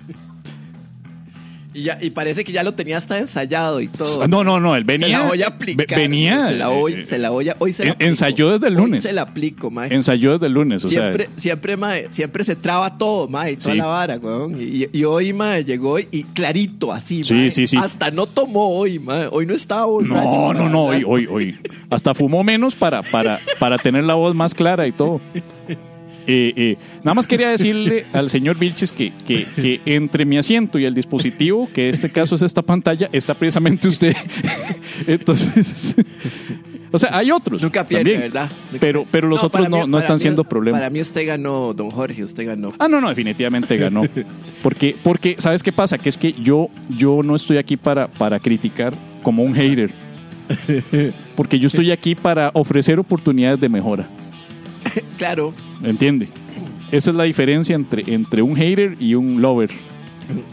y, ya, y parece que ya lo tenía hasta ensayado y todo. No, no, no, él venía. se la voy a ve- aplicar. Venía. Se la voy, eh, se la voy a, hoy se la en- aplico. ensayó desde el Hoy lunes. se la aplico, mae. Ensayó desde el lunes, o siempre, sea. siempre, mae, siempre se traba todo, mae, toda Sí. la vara, weón. Y, y hoy, mae, llegó y, clarito, así, Sí, mae. sí, sí. Hasta no tomó hoy, mae. Hoy no estaba borracho No, no, no, hoy, hoy, hoy. Hasta fumó menos para, para, para tener la voz más clara y todo. Eh, eh, nada más quería decirle al señor Vilches que, que, que entre mi asiento y el dispositivo, que en este caso es esta pantalla, está precisamente usted. Entonces, O sea, hay otros. Nunca pierde, también. ¿verdad? Nunca Pero, pero los No, otros no, mí- no están mí- siendo problema. Para mí usted ganó, don Jorge, usted ganó. Ah, no, no, definitivamente ganó. Porque, porque ¿sabes qué pasa? Que es que yo, yo no estoy aquí para, para criticar como un hater. Porque yo estoy aquí para ofrecer oportunidades de mejora. Claro. ¿Entiende? Esa es la diferencia entre, entre un hater y un lover.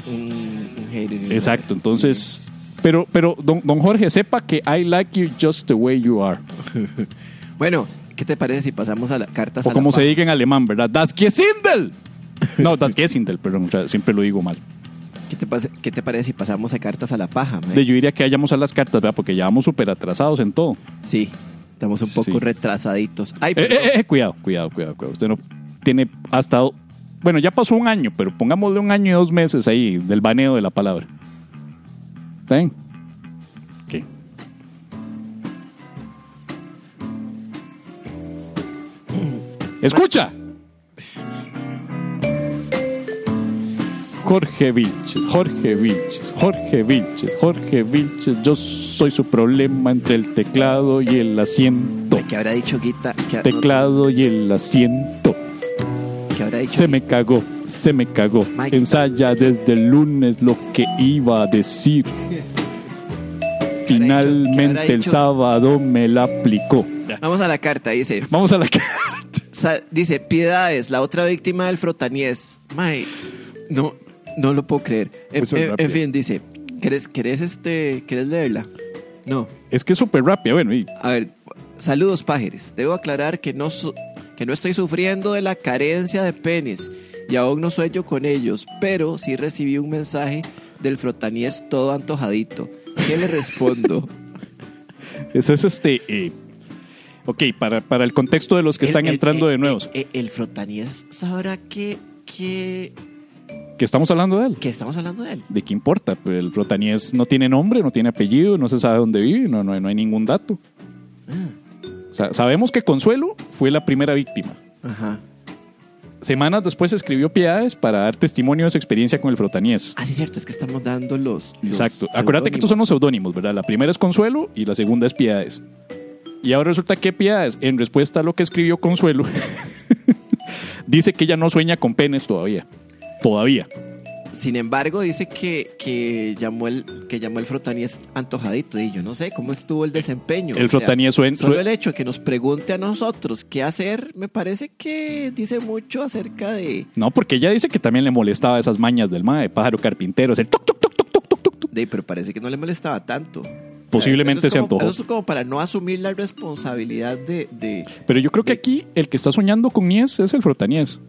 Un, un hater. Exacto. Entonces, pero, pero don, don Jorge, sepa que I like you just the way you are. Bueno, ¿qué te parece si pasamos a las cartas O a como la se diga en alemán, ¿verdad? Das Gesindel. No, Das Gesindel, perdón, o sea, siempre lo digo mal. ¿Qué te, pase- qué te parece si pasamos a cartas a la paja? De, yo diría que vayamos a las cartas, ¿verdad? Porque ya vamos súper atrasados en todo. Sí, estamos un poco Sí. retrasaditos. Ay, Eh, eh, eh, cuidado, cuidado, cuidado, cuidado. Usted no tiene hasta. Bueno, ya pasó un año, pero pongámosle un año y dos meses ahí del baneo de la palabra. ¿Está bien? ¡Escucha! Jorge Vilches, Jorge Vilches, Jorge Vilches, Jorge Vilches, yo soy su problema entre el teclado y el asiento. ¿Qué habrá dicho Guita? ¿Qué, Teclado y el asiento. ¿qué habrá dicho Se me cagó, se me cagó. Mike. Ensaya desde el lunes lo que iba a decir. ¿Qué Finalmente el sábado me la aplicó. Vamos a la carta, dice. Vamos a la Sa- dice, Piedades, la otra víctima del frotaníes. Mae, no, no lo puedo creer. En, rápido. en fin, dice, ¿querés, querés, este, ¿querés leerla? No. Es que es súper rápido. Bueno, y A ver, saludos pájeres. Debo aclarar que no, que no estoy sufriendo de la carencia de penes y aún no sueño con ellos, pero sí recibí un mensaje del frotaníes todo antojadito. ¿Qué le respondo? eso es este. eh, ok, para, para el contexto de los que El- están el- entrando el- de nuevos. El, el frotaníes sabrá que, que, que estamos hablando de él. que estamos hablando de él. ¿De qué importa? Pues el Rotaníes no tiene nombre, no tiene apellido, no se sabe dónde vive, no, no, no hay ningún dato. O sea, sabemos que Consuelo fue la primera víctima. Ajá. Semanas después escribió Piedades para dar testimonio de su experiencia con el Frotaníes. Ah, sí, cierto, es que estamos dando los. los Exacto. Acuérdate que estos son los seudónimos, ¿verdad? La primera es Consuelo y la segunda es Piedades. Y ahora resulta que Piedades, en respuesta a lo que escribió Consuelo, dice que ella no sueña con penes todavía. Todavía. Sin embargo, dice que, que llamó el que llamó el frotaníes antojadito. Y yo no sé cómo estuvo el desempeño. El O sea, frotaníes Solo el hecho de que nos pregunte a nosotros qué hacer, me parece que dice mucho acerca de. No, porque ella dice que también le molestaba esas mañas del mae, pájaro carpintero, hacer toc, toc, toc, toc, toc, toc, toc, de pero parece que no le molestaba tanto. O sea, Posiblemente eso es se antojó. Eso es como para no asumir la responsabilidad de. de Pero yo creo que aquí el que está soñando con Nies es el Frotaníes.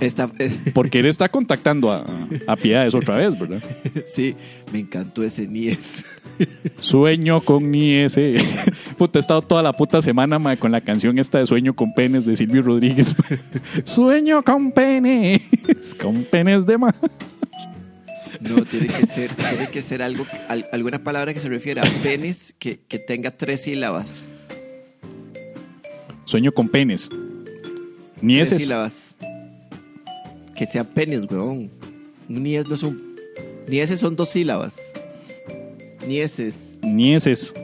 Esta, Porque él está contactando a, a Piedades otra vez, ¿verdad? sí, me encantó ese Nies. Sueño con Nies. eh. Puta, he estado toda la puta semana con la canción esta de Sueño con penes de Silvio Rodríguez. Sueño con penes, con penes de mar. No, tiene que ser, tiene que ser algo, al- alguna palabra que se refiera a penes que, que tenga tres sílabas. Sueño con penes. Tres Nieses. sílabas. Que sean penes, weón. Nies no es un. Nieses son dos sílabas. Nieses, Nieses.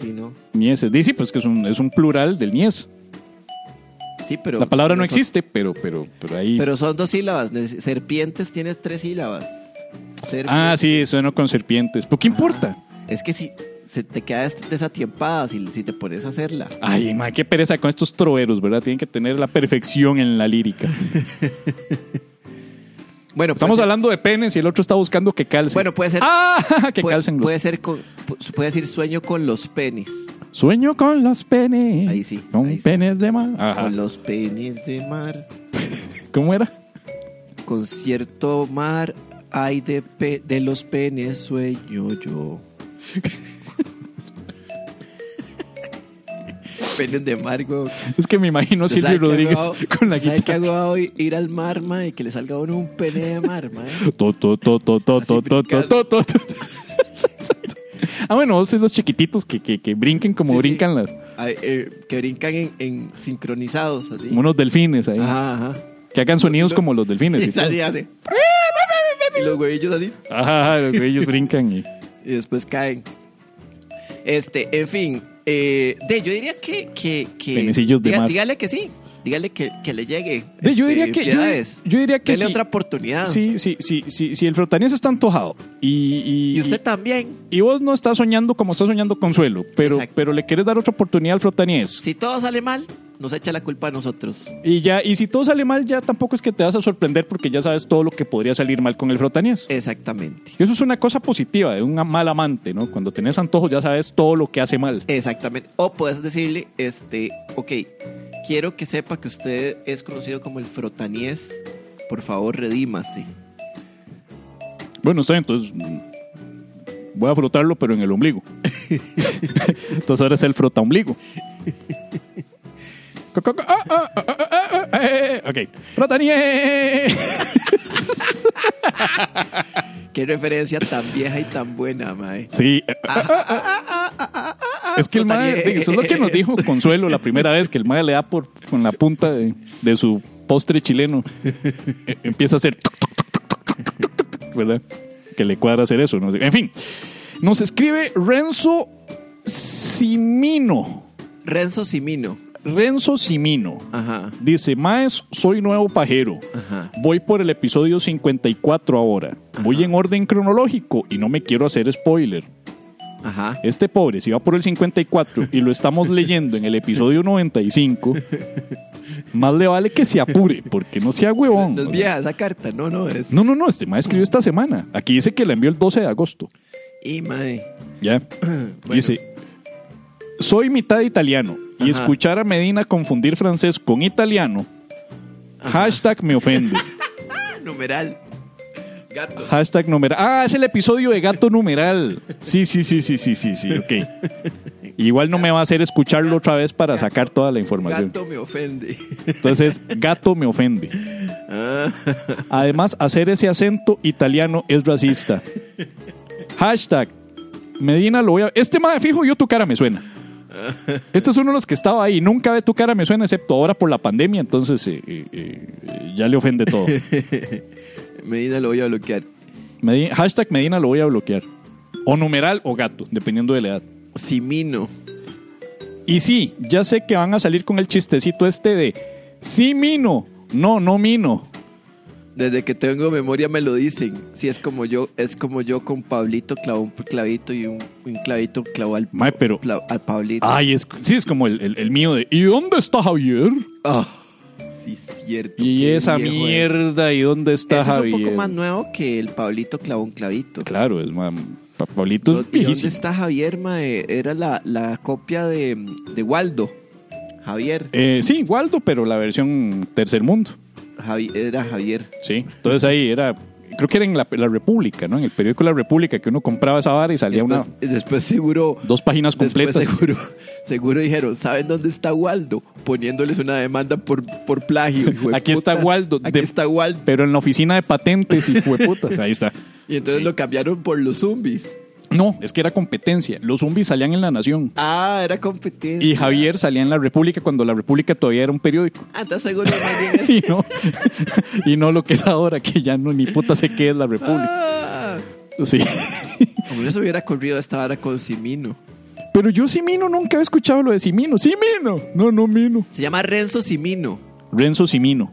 sí, ¿no? Nieses. Dice, pues que es un, es un plural del Nies. Sí, pero. La palabra pero no son- existe, pero, pero, pero ahí. Pero son dos sílabas. Serpientes tiene tres sílabas. Serpientes. Ah, sí, sueno con serpientes. ¿Pero qué importa? Es que si se te queda des- desatiempada si, si te pones a hacerla. Ay, ma, qué pereza con estos troveros, ¿verdad? Tienen que tener la perfección en la lírica. Bueno, Estamos hablando de penes y el otro está buscando que calcen. Bueno, puede ser. ¡Ah! Que puede, calcen los... puede ser con, pu- puede decir sueño con los penes. Sueño con los penes. Ahí sí, Con ahí sí. penes de mar. Ajá. Con los penes de mar. ¿Cómo era? Con cierto mar hay de, pe- de los penes sueño yo. penes de mar, güey. Es que me imagino a ¿Usted Silvio qué Rodríguez con la ¿sabe qué guitarra. hago hoy? Ir al mar, ma, y que le salga a uno un pene de mar, ma. To, to, to, to, to, Así to, to, to, brincando. to, to. Ah, bueno, vos los chiquititos que, que, que brinquen como Sí, sí. brincan las, Ay, eh, que brincan en, en sincronizados, así. como unos delfines ahí. Ajá, ajá. Que hagan sonidos como los delfines. Y hace. Y los huevillos así. Ajá, ajá, los güeyes brincan y... y después caen. Este, en fin, Eh, de, yo diría que. que, que Penecillos de diga- mar. Dígale que sí. Dígale que, que le llegue. De, yo este, diría que- yo- diría que Dele sí. otra oportunidad. Sí, sí, sí, sí, si el frotanés está antojado y, y, Y usted también. y vos no estás soñando como está soñando Consuelo, pero, Exacto. pero le quieres dar otra oportunidad al frotanés. Si todo sale mal, nos echa la culpa a nosotros. Y ya, y si todo sale mal, ya tampoco es que te vas a sorprender porque ya sabes todo lo que podría salir mal con el frotanés. Exactamente. Y eso es una cosa positiva de un mal amante, ¿no? Cuando tenés antojos ya sabes todo lo que hace mal. Exactamente. O puedes decirle, este, ok, quiero que sepa que usted es conocido como el frotaniés. Por favor, redímase. Bueno, está entonces mm, voy a frotarlo, pero en el ombligo. entonces ahora es el frota ombligo. Ok. Qué referencia tan vieja y tan buena, mae. Sí. Es que el mae, eso es lo que nos dijo Consuelo la primera vez, que el mae le da por con la punta de, de su postre chileno. E- empieza a hacer tuc, tuc, tuc, tuc, tuc, tuc, tuc, tuc, tuc, ¿verdad? Que le cuadra hacer eso. no sé. En fin, nos escribe Renzo Simino. Renzo Simino. Renzo Simino. Ajá. Dice, Maes, soy nuevo pajero. Ajá. Voy por el episodio 54 ahora. Voy en orden cronológico y no me quiero hacer spoiler. Ajá. Este pobre, si va por el 54 y lo estamos leyendo en el episodio 95, más le vale que se apure, porque no sea huevón. No es vieja esa carta, no, no es. No, no, no, este mae escribió esta semana. Aquí dice que la envió el 12 de agosto. Y mae. Ya. Bueno. Dice, soy mitad italiano y Ajá. escuchar a Medina confundir francés con italiano, hashtag me ofende. Numeral. Gato. Hashtag numeral. Ah, es el episodio de gato numeral. Sí, sí, sí, sí, sí, sí, sí, ok. Igual no me va a hacer escucharlo otra vez para sacar toda la información. Gato me ofende. Entonces, gato me ofende. Ah. Además, hacer ese acento italiano es racista. Hashtag Medina lo voy a... Este más fijo, yo tu cara me suena. Este es uno de los que estaba ahí. Nunca ve tu cara me suena, excepto ahora por la pandemia. Entonces, eh, eh, eh, ya le ofende todo. Medina lo voy a bloquear. Medi- hashtag Medina lo voy a bloquear. O numeral o gato, dependiendo de la edad. Simino. Y sí, ya sé que van a salir con el chistecito este de sí, Mino. No, no, Mino. Desde que tengo memoria me lo dicen. Si es como yo, es como yo con Pablito clavó un clavito y un, un clavito clavó al, Mae, pero- al Pablito. Ay, es, sí, es como el, el- el mío de ¿y dónde está Javier? Ah, sí, cierto. Y qué esa viejo es. mierda, ¿y dónde está Ese es Javier? un poco más nuevo que el Pablito clavó un clavito. Claro, es más. Pa- Pablito ¿Y es dónde viejísimo. está Javier, mae? Era la, la copia de, de Waldo. Javier. Eh, sí, Waldo, pero la versión tercer mundo. Javi- era Javier. Sí. Entonces ahí era. Creo que era en la, la República, ¿no? En el periódico La República que uno compraba esa vara y salía Después, una. después seguro. Dos páginas completas. seguro, seguro dijeron, ¿saben dónde está Waldo? Poniéndoles una demanda por, por plagio. Aquí está putas. Waldo. Aquí De- está Waldo. Pero en la oficina de patentes y hueputas. Ahí está. Y entonces Sí. lo cambiaron por los zombies. No, es que era competencia. Los zombies salían en La Nación. Ah, era competencia. Y Javier salía en La República cuando La República todavía era un periódico. Ah, entonces seguro más bien era- Y no, y no lo que es ahora, que ya no ni puta sé qué es La República. Ah. Sí. Hombre, eso hubiera corrido esta vara con Simino. Pero yo Simino nunca he escuchado lo de Simino. Simino. No, no Mino. Se llama Renzo Simino. Renzo Simino.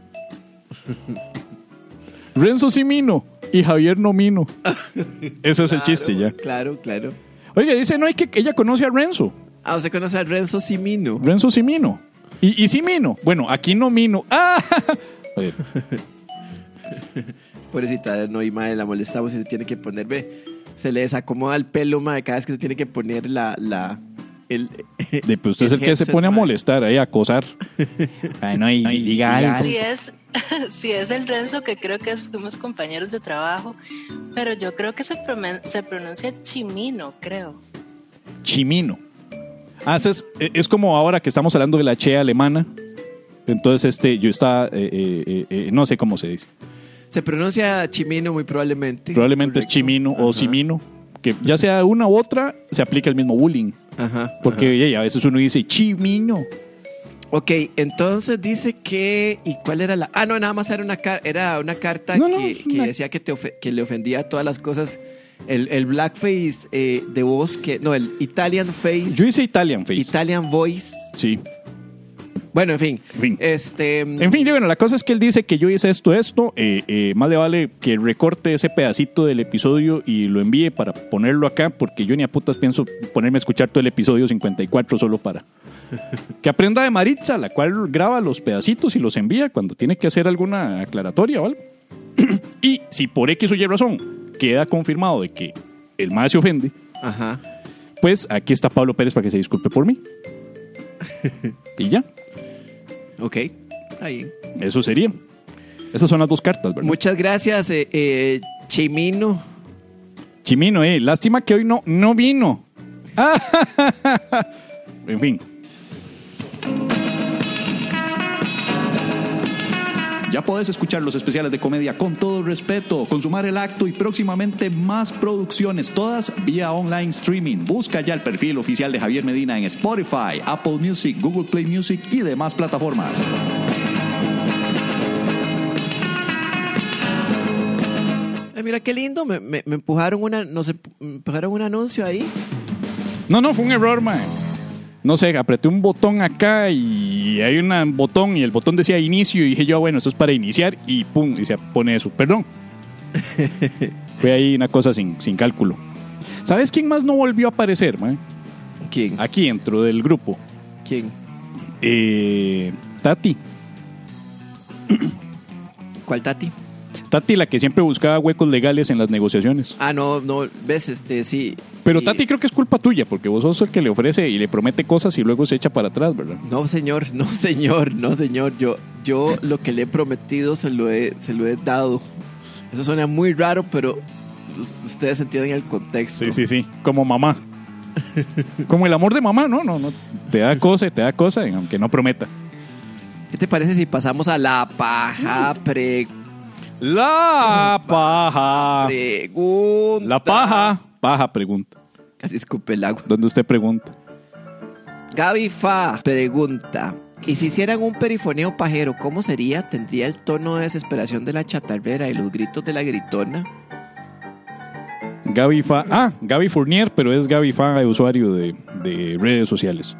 Renzo Simino y Javier Nomino. Ese es el chiste ya. Claro, claro. Oiga, dice, no hay que ella conoce a Renzo. Ah, usted conoce a Renzo Simino. Renzo Simino. Y, y Simino. Bueno, aquí no Mino. ¡Ah! Oye, Pobrecita, no, y madre, la molestamos y se tiene que poner, ve, se le desacomoda el pelo, madre, cada vez que se tiene que poner la, la, el... de- pues usted es el que se pone a molestar, ahí, a acosar. Ay, no, y, y diga algo. Si es, si es el Renzo, que creo que es- fuimos compañeros de trabajo, pero yo creo que se, promen- se pronuncia Chimino, creo. Chimino. Ah, ese es, es como ahora que estamos hablando de la che alemana. Entonces, este, yo estaba, eh, eh, eh, eh, no sé cómo se dice. Se pronuncia Chimino muy probablemente. Probablemente es correcto. Chimino o Ajá. Simino. Que ya sea una u otra, se aplica el mismo bullying. Ajá. Porque ey, a veces uno dice Chimino. Ok, entonces dice que... ¿Y cuál era la...? Ah, no, nada más era una, car- era una carta No, no, que, que decía que, te que le ofendía todas las cosas El, el blackface eh, de voz que. No, el Italian face. Yo hice Italian Face. Italian voice. sí. Bueno, en fin. En fin. Este. En fin, bueno, la cosa es que él dice que yo hice esto, esto. eh, eh, más le vale que recorte ese pedacito del episodio y lo envíe para ponerlo acá, porque yo ni a putas pienso ponerme a escuchar todo el episodio 54 solo para. Que aprenda de Maritza, la cual graba los pedacitos y los envía cuando tiene que hacer alguna aclaratoria o algo. y si por X o Y razón queda confirmado de que el más se ofende, Ajá. pues aquí está Pablo Pérez para que se disculpe por mí. y ya, Ok. Ahí. eso sería. Esas son las dos cartas, ¿verdad? Muchas gracias, eh, eh, Chimino. Chimino, eh. Lástima que hoy no, no vino. en fin. Ya podés escuchar los especiales de comedia con todo respeto, consumar el acto y próximamente más producciones, todas vía online streaming. Busca ya el perfil oficial de Javier Medina en Spotify, Apple Music, Google Play Music y demás plataformas. Ay, mira qué lindo. Me, me- me empujaron una, nos empujaron un anuncio ahí. No, no, fue un error, man. No sé, apreté un botón acá y hay un botón y el botón decía inicio y dije yo, ah, bueno, esto es para iniciar y pum, y se pone eso. Perdón. Fue ahí una cosa sin, sin cálculo. ¿Sabes quién más no volvió a aparecer, man? ¿Quién? Aquí dentro del grupo. ¿Quién? Eh, Tati. ¿Cuál Tati? Tati, la que siempre buscaba huecos legales en las negociaciones. Ah, no, no, ves, este, sí. Pero Y- Tati creo que es culpa tuya, porque vos sos el que le ofrece y le promete cosas y luego se echa para atrás, ¿verdad? No, señor, no, señor, no, señor. Yo, yo lo que le he prometido se lo he, se lo he dado. Eso suena muy raro, pero us- ustedes entienden el contexto. Sí, sí, sí. Como mamá. Como el amor de mamá, ¿no? No, no. Te da cosa y te da cosa, aunque no prometa. ¿Qué te parece si pasamos a la paja pre- La paja. pregunta? La paja. Paja pregunta. Casi escupe el agua. Donde usted pregunta. Gaby Fa pregunta. ¿Y si hicieran un perifoneo pajero, cómo sería? ¿Tendría el tono de desesperación de la chatarrera y los gritos de la gritona? Gaby Fa. Ah, Gaby Fournier, pero es Gaby Fa, usuario de, de redes sociales.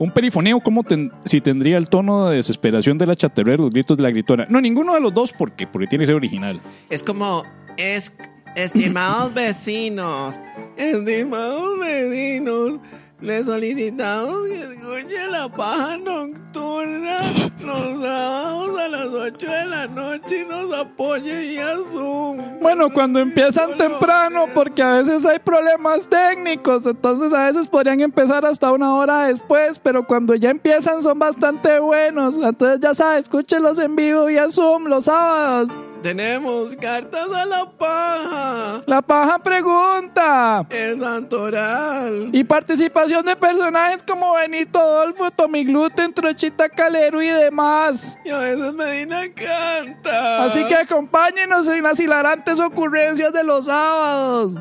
Un perifoneo, ¿cómo ten- si tendría el tono de desesperación de la chaterrera, los gritos de la gritona? No, ninguno de los dos, porque, porque tiene que ser original. Es como, es, estimados vecinos, estimados vecinos, les solicitamos que escuchen la paja nocturna los sábados a las 8 de la noche y nos apoyen vía Zoom. Bueno, cuando empiezan temprano, porque a veces hay problemas técnicos, entonces a veces podrían empezar hasta una hora después, pero cuando ya empiezan son bastante buenos. Entonces ya sabes, escúchenlos en vivo vía Zoom los sábados. Tenemos cartas a la paja, La paja pregunta. el santoral. Y participación de personajes como Benito Adolfo, Tommy Gluten, Trochita Calero y demás. Y a veces Medina canta. Así que acompáñenos en las hilarantes ocurrencias de los sábados.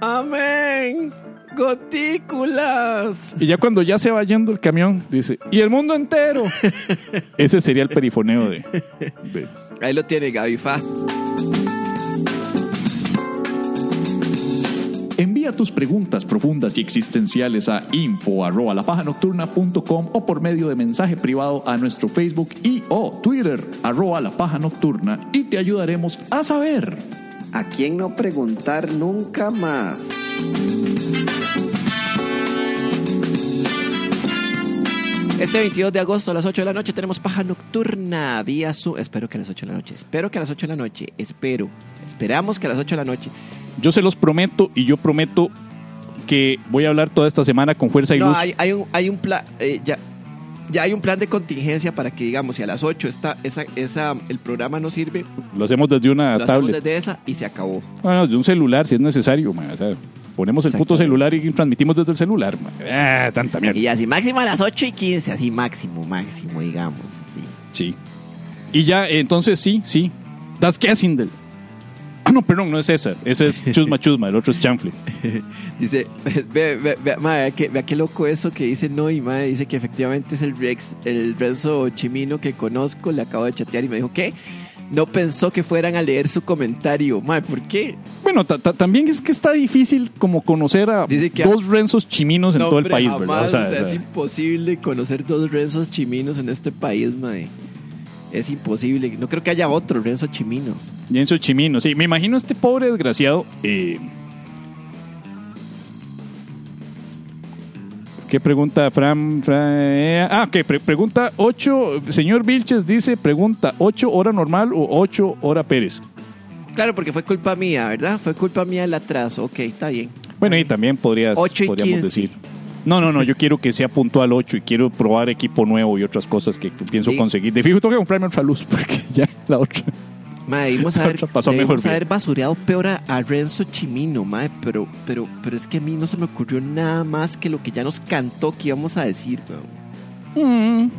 Amén. Gotículas. Y ya cuando ya se va yendo el camión, dice, y el mundo entero. Ese sería el perifoneo de... de- Ahí lo tiene Gaby. Envía tus preguntas profundas y existenciales a info arroba lapajanocturna.com o por medio de mensaje privado a nuestro Facebook y o Twitter arroba la paja nocturna y te ayudaremos a saber. ¿A quién no preguntar nunca más? Este 22 de agosto a las 8 de la noche tenemos paja nocturna vía Zoom. Espero que a las 8 de la noche. Espero que a las 8 de la noche. Espero. Esperamos que a las 8 de la noche. Yo se los prometo y yo prometo que voy a hablar toda esta semana con fuerza y No, luz. hay, hay un, hay un plan. ya, ya hay un plan de contingencia para que, digamos, si a las 8 está, esa, esa, el programa no sirve, Lo hacemos desde una lo hacemos tablet. desde esa y se acabó. Bueno, de un celular si es necesario, man. O sea, ponemos el puto celular y transmitimos desde el celular. Ah, tanta mierda. Y así máximo a las 8 y 15, así máximo, máximo, digamos. Sí. Sí. Y ya, eh, entonces sí, sí. Das Kessindel. Ah, no, perdón, no es esa. Ese es Chusma Chusma, el otro es Chanfle. Dice, ve, ve, ve, vea qué, vea qué loco eso que dice no y mae, dice que efectivamente es el Rex, el Renzo Chimino que conozco, le acabo de chatear y me dijo que no pensó que fueran a leer su comentario. Mae, ¿por qué? Bueno, Bueno, ta- ta- también es que está difícil como conocer a dos Renzos chiminos en No, todo el país, jamás, ¿verdad? O sea, o sea, o es sea, imposible conocer dos Renzos chiminos en este país, mae. Es imposible. No creo que haya otro Renzo chimino. Renzo Chimino, sí. Me imagino a este pobre desgraciado. eh, ¿Qué pregunta Fran? Fran- eh, ah, ok. pre- pregunta 8. Señor Vilches dice: Pregunta: ¿8 hora normal o 8 hora Pérez? Claro, porque fue culpa mía, ¿verdad? Fue culpa mía el atraso. Ok, está bien. Bueno, y también podrías, Ocho y podríamos 15. decir. No, no, no, yo quiero que sea puntual 8 y quiero probar equipo nuevo y otras cosas que pienso Sí. conseguir. De fijo, tengo que comprarme otra luz porque ya la otra. Mae, debimos haber, Pasó debimos mejor bien. haber basureado peor a, a Renzo Chimino, mae, pero, pero, pero es que a mí no se me ocurrió nada más que lo que ya nos cantó que íbamos a decir, weón.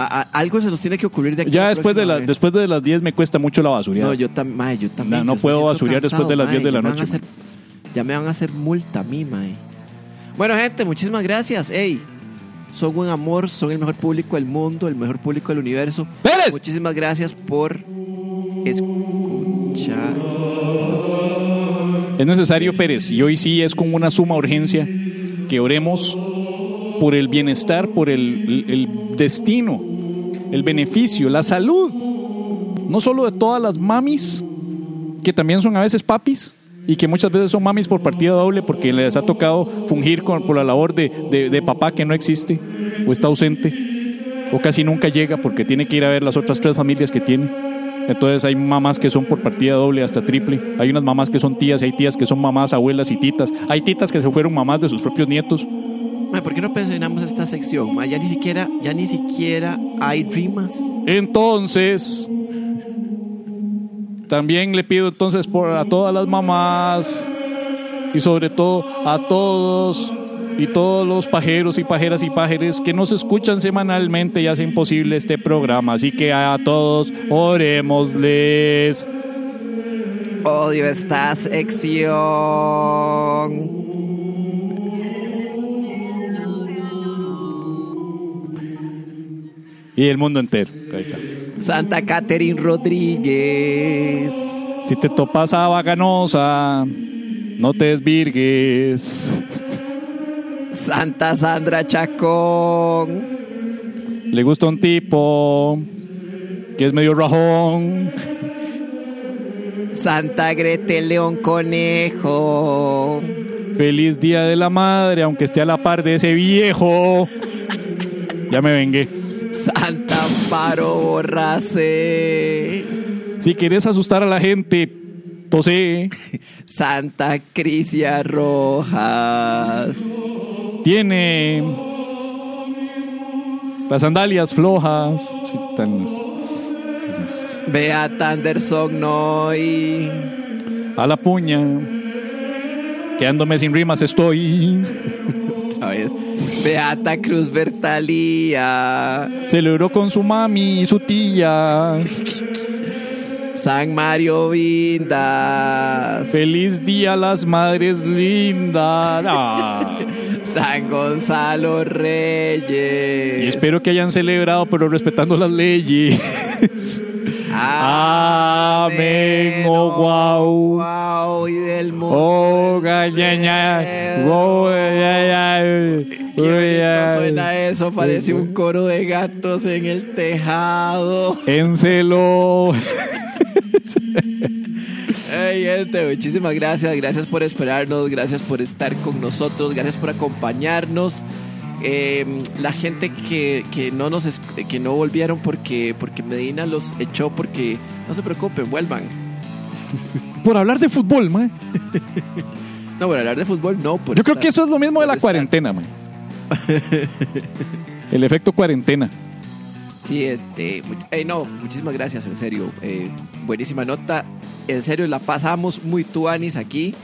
A- a- algo se nos tiene que ocurrir de aquí. Ya la después de, la, después de las 10 me cuesta mucho la basura. No, yo, tam- mae, yo también. No, puedo basurear después de las 10 de la noche, hacer- ya me van a hacer multa a mí, mae. Bueno, gente, muchísimas gracias. Ey, son un amor, son el mejor público del mundo, el mejor público del universo. ¡Pérez! Muchísimas gracias por escuchar. Es necesario, Pérez, y hoy sí es con una suma urgencia que oremos por el bienestar, por el destino, el beneficio, la salud, no solo de todas las mamis, que también son a veces papis, y que muchas veces son mamis por partida doble porque les ha tocado fungir con, por la labor de, de- de papá que no existe o está ausente o casi nunca llega porque tiene que ir a ver las otras tres familias que tiene. Entonces hay mamás que son por partida doble hasta triple. Hay unas mamás que son tías, hay tías que son mamás, abuelas y titas. Hay titas que se fueron mamás de sus propios nietos. ¿Por qué no pensionamos esta sección? Ya ni siquiera, ya ni siquiera hay rimas. Entonces, también le pido entonces por a todas las mamás y sobre todo a todos y todos los pajeros y pajeras y pajeres que nos escuchan semanalmente y hacen posible este programa. Así que a todos orémosles. Odio esta sección. Y el mundo entero. Ahí está. Santa Catherine Rodríguez. Si te topas a Bacanosa, no te desvirgues. Santa Sandra Chacón. Le gusta un tipo que es medio rajón. Santa Gretel León Conejo. Feliz Día de la Madre, aunque esté a la par de ese viejo. Ya me vengué. Santa Amparo Borrace. Si quieres asustar a la gente, tosé. Santa Crisia Rojas. Tiene las sandalias flojas. Sí, tan- tan- Beata Anderson Noy. a la puña. Quedándome sin rimas estoy. Beata Cruz Bertalía. Celebró con su mami y su tía. San Mario Vindas. Feliz día a las madres lindas. Ah. San Gonzalo Reyes. Y espero que hayan celebrado, pero respetando las leyes. Amén, oh, guau. Guau, y del mundo. Oh, gañaña. Oh, ya, suena eso, parece un coro de gatos en el tejado. Encelo. Hey, gente, muchísimas gracias. Gracias por esperarnos, gracias por estar con nosotros, gracias por acompañarnos. Eh, la gente que, que no nos que no volvieron porque, porque Medina los echó porque no se preocupen, vuelvan. Por hablar de fútbol, man. No, por hablar de fútbol no. por Yo creo que eso es lo mismo de la estar- cuarentena, man. El efecto cuarentena. Sí, este. mu- eh, no, muchísimas gracias, en serio. Eh, buenísima nota. En serio, la pasamos muy tuanis aquí.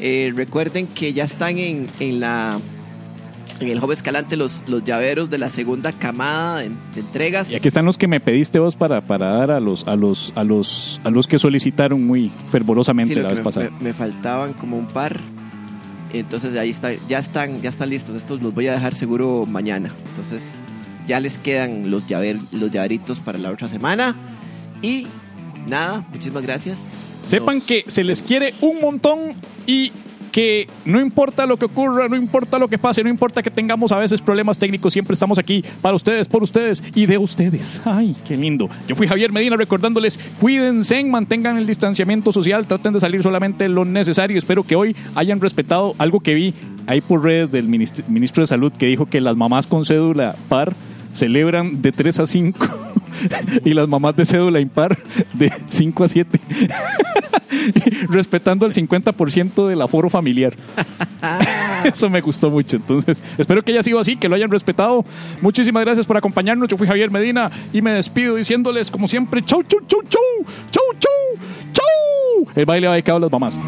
Eh, recuerden que ya están en, en la. En el Hub Escalante los, los llaveros de la segunda camada de, de entregas. Y aquí están los que me pediste vos para, para dar a los, a los, a los, a los que solicitaron muy fervorosamente Sí, la vez me, pasada. me- me faltaban como un par. Entonces ahí está, ya están, ya están listos. Estos los voy a dejar seguro mañana. Entonces ya les quedan los, llaver, los llaveritos para la otra semana. Y nada, muchísimas gracias. Sepan Nos- que se les quiere un montón y que no importa lo que ocurra, no importa lo que pase, no importa que tengamos a veces problemas técnicos, siempre estamos aquí para ustedes, por ustedes y de ustedes. Ay, qué lindo. Yo fui Javier Medina recordándoles, cuídense, mantengan el distanciamiento social, traten de salir solamente lo necesario. Espero que hoy hayan respetado algo que vi ahí por redes del ministro, de Salud que dijo que las mamás con cédula par celebran de 3 a 5 y las mamás de cédula impar de 5 a 7 respetando el 50% del aforo familiar. Eso me gustó mucho. Entonces, espero que haya sido así, que lo hayan respetado. Muchísimas gracias por acompañarnos. Yo fui Javier Medina y me despido diciéndoles, como siempre, chau, chau, chau, chau, chau, chau, chau. El baile va dedicado a las mamás.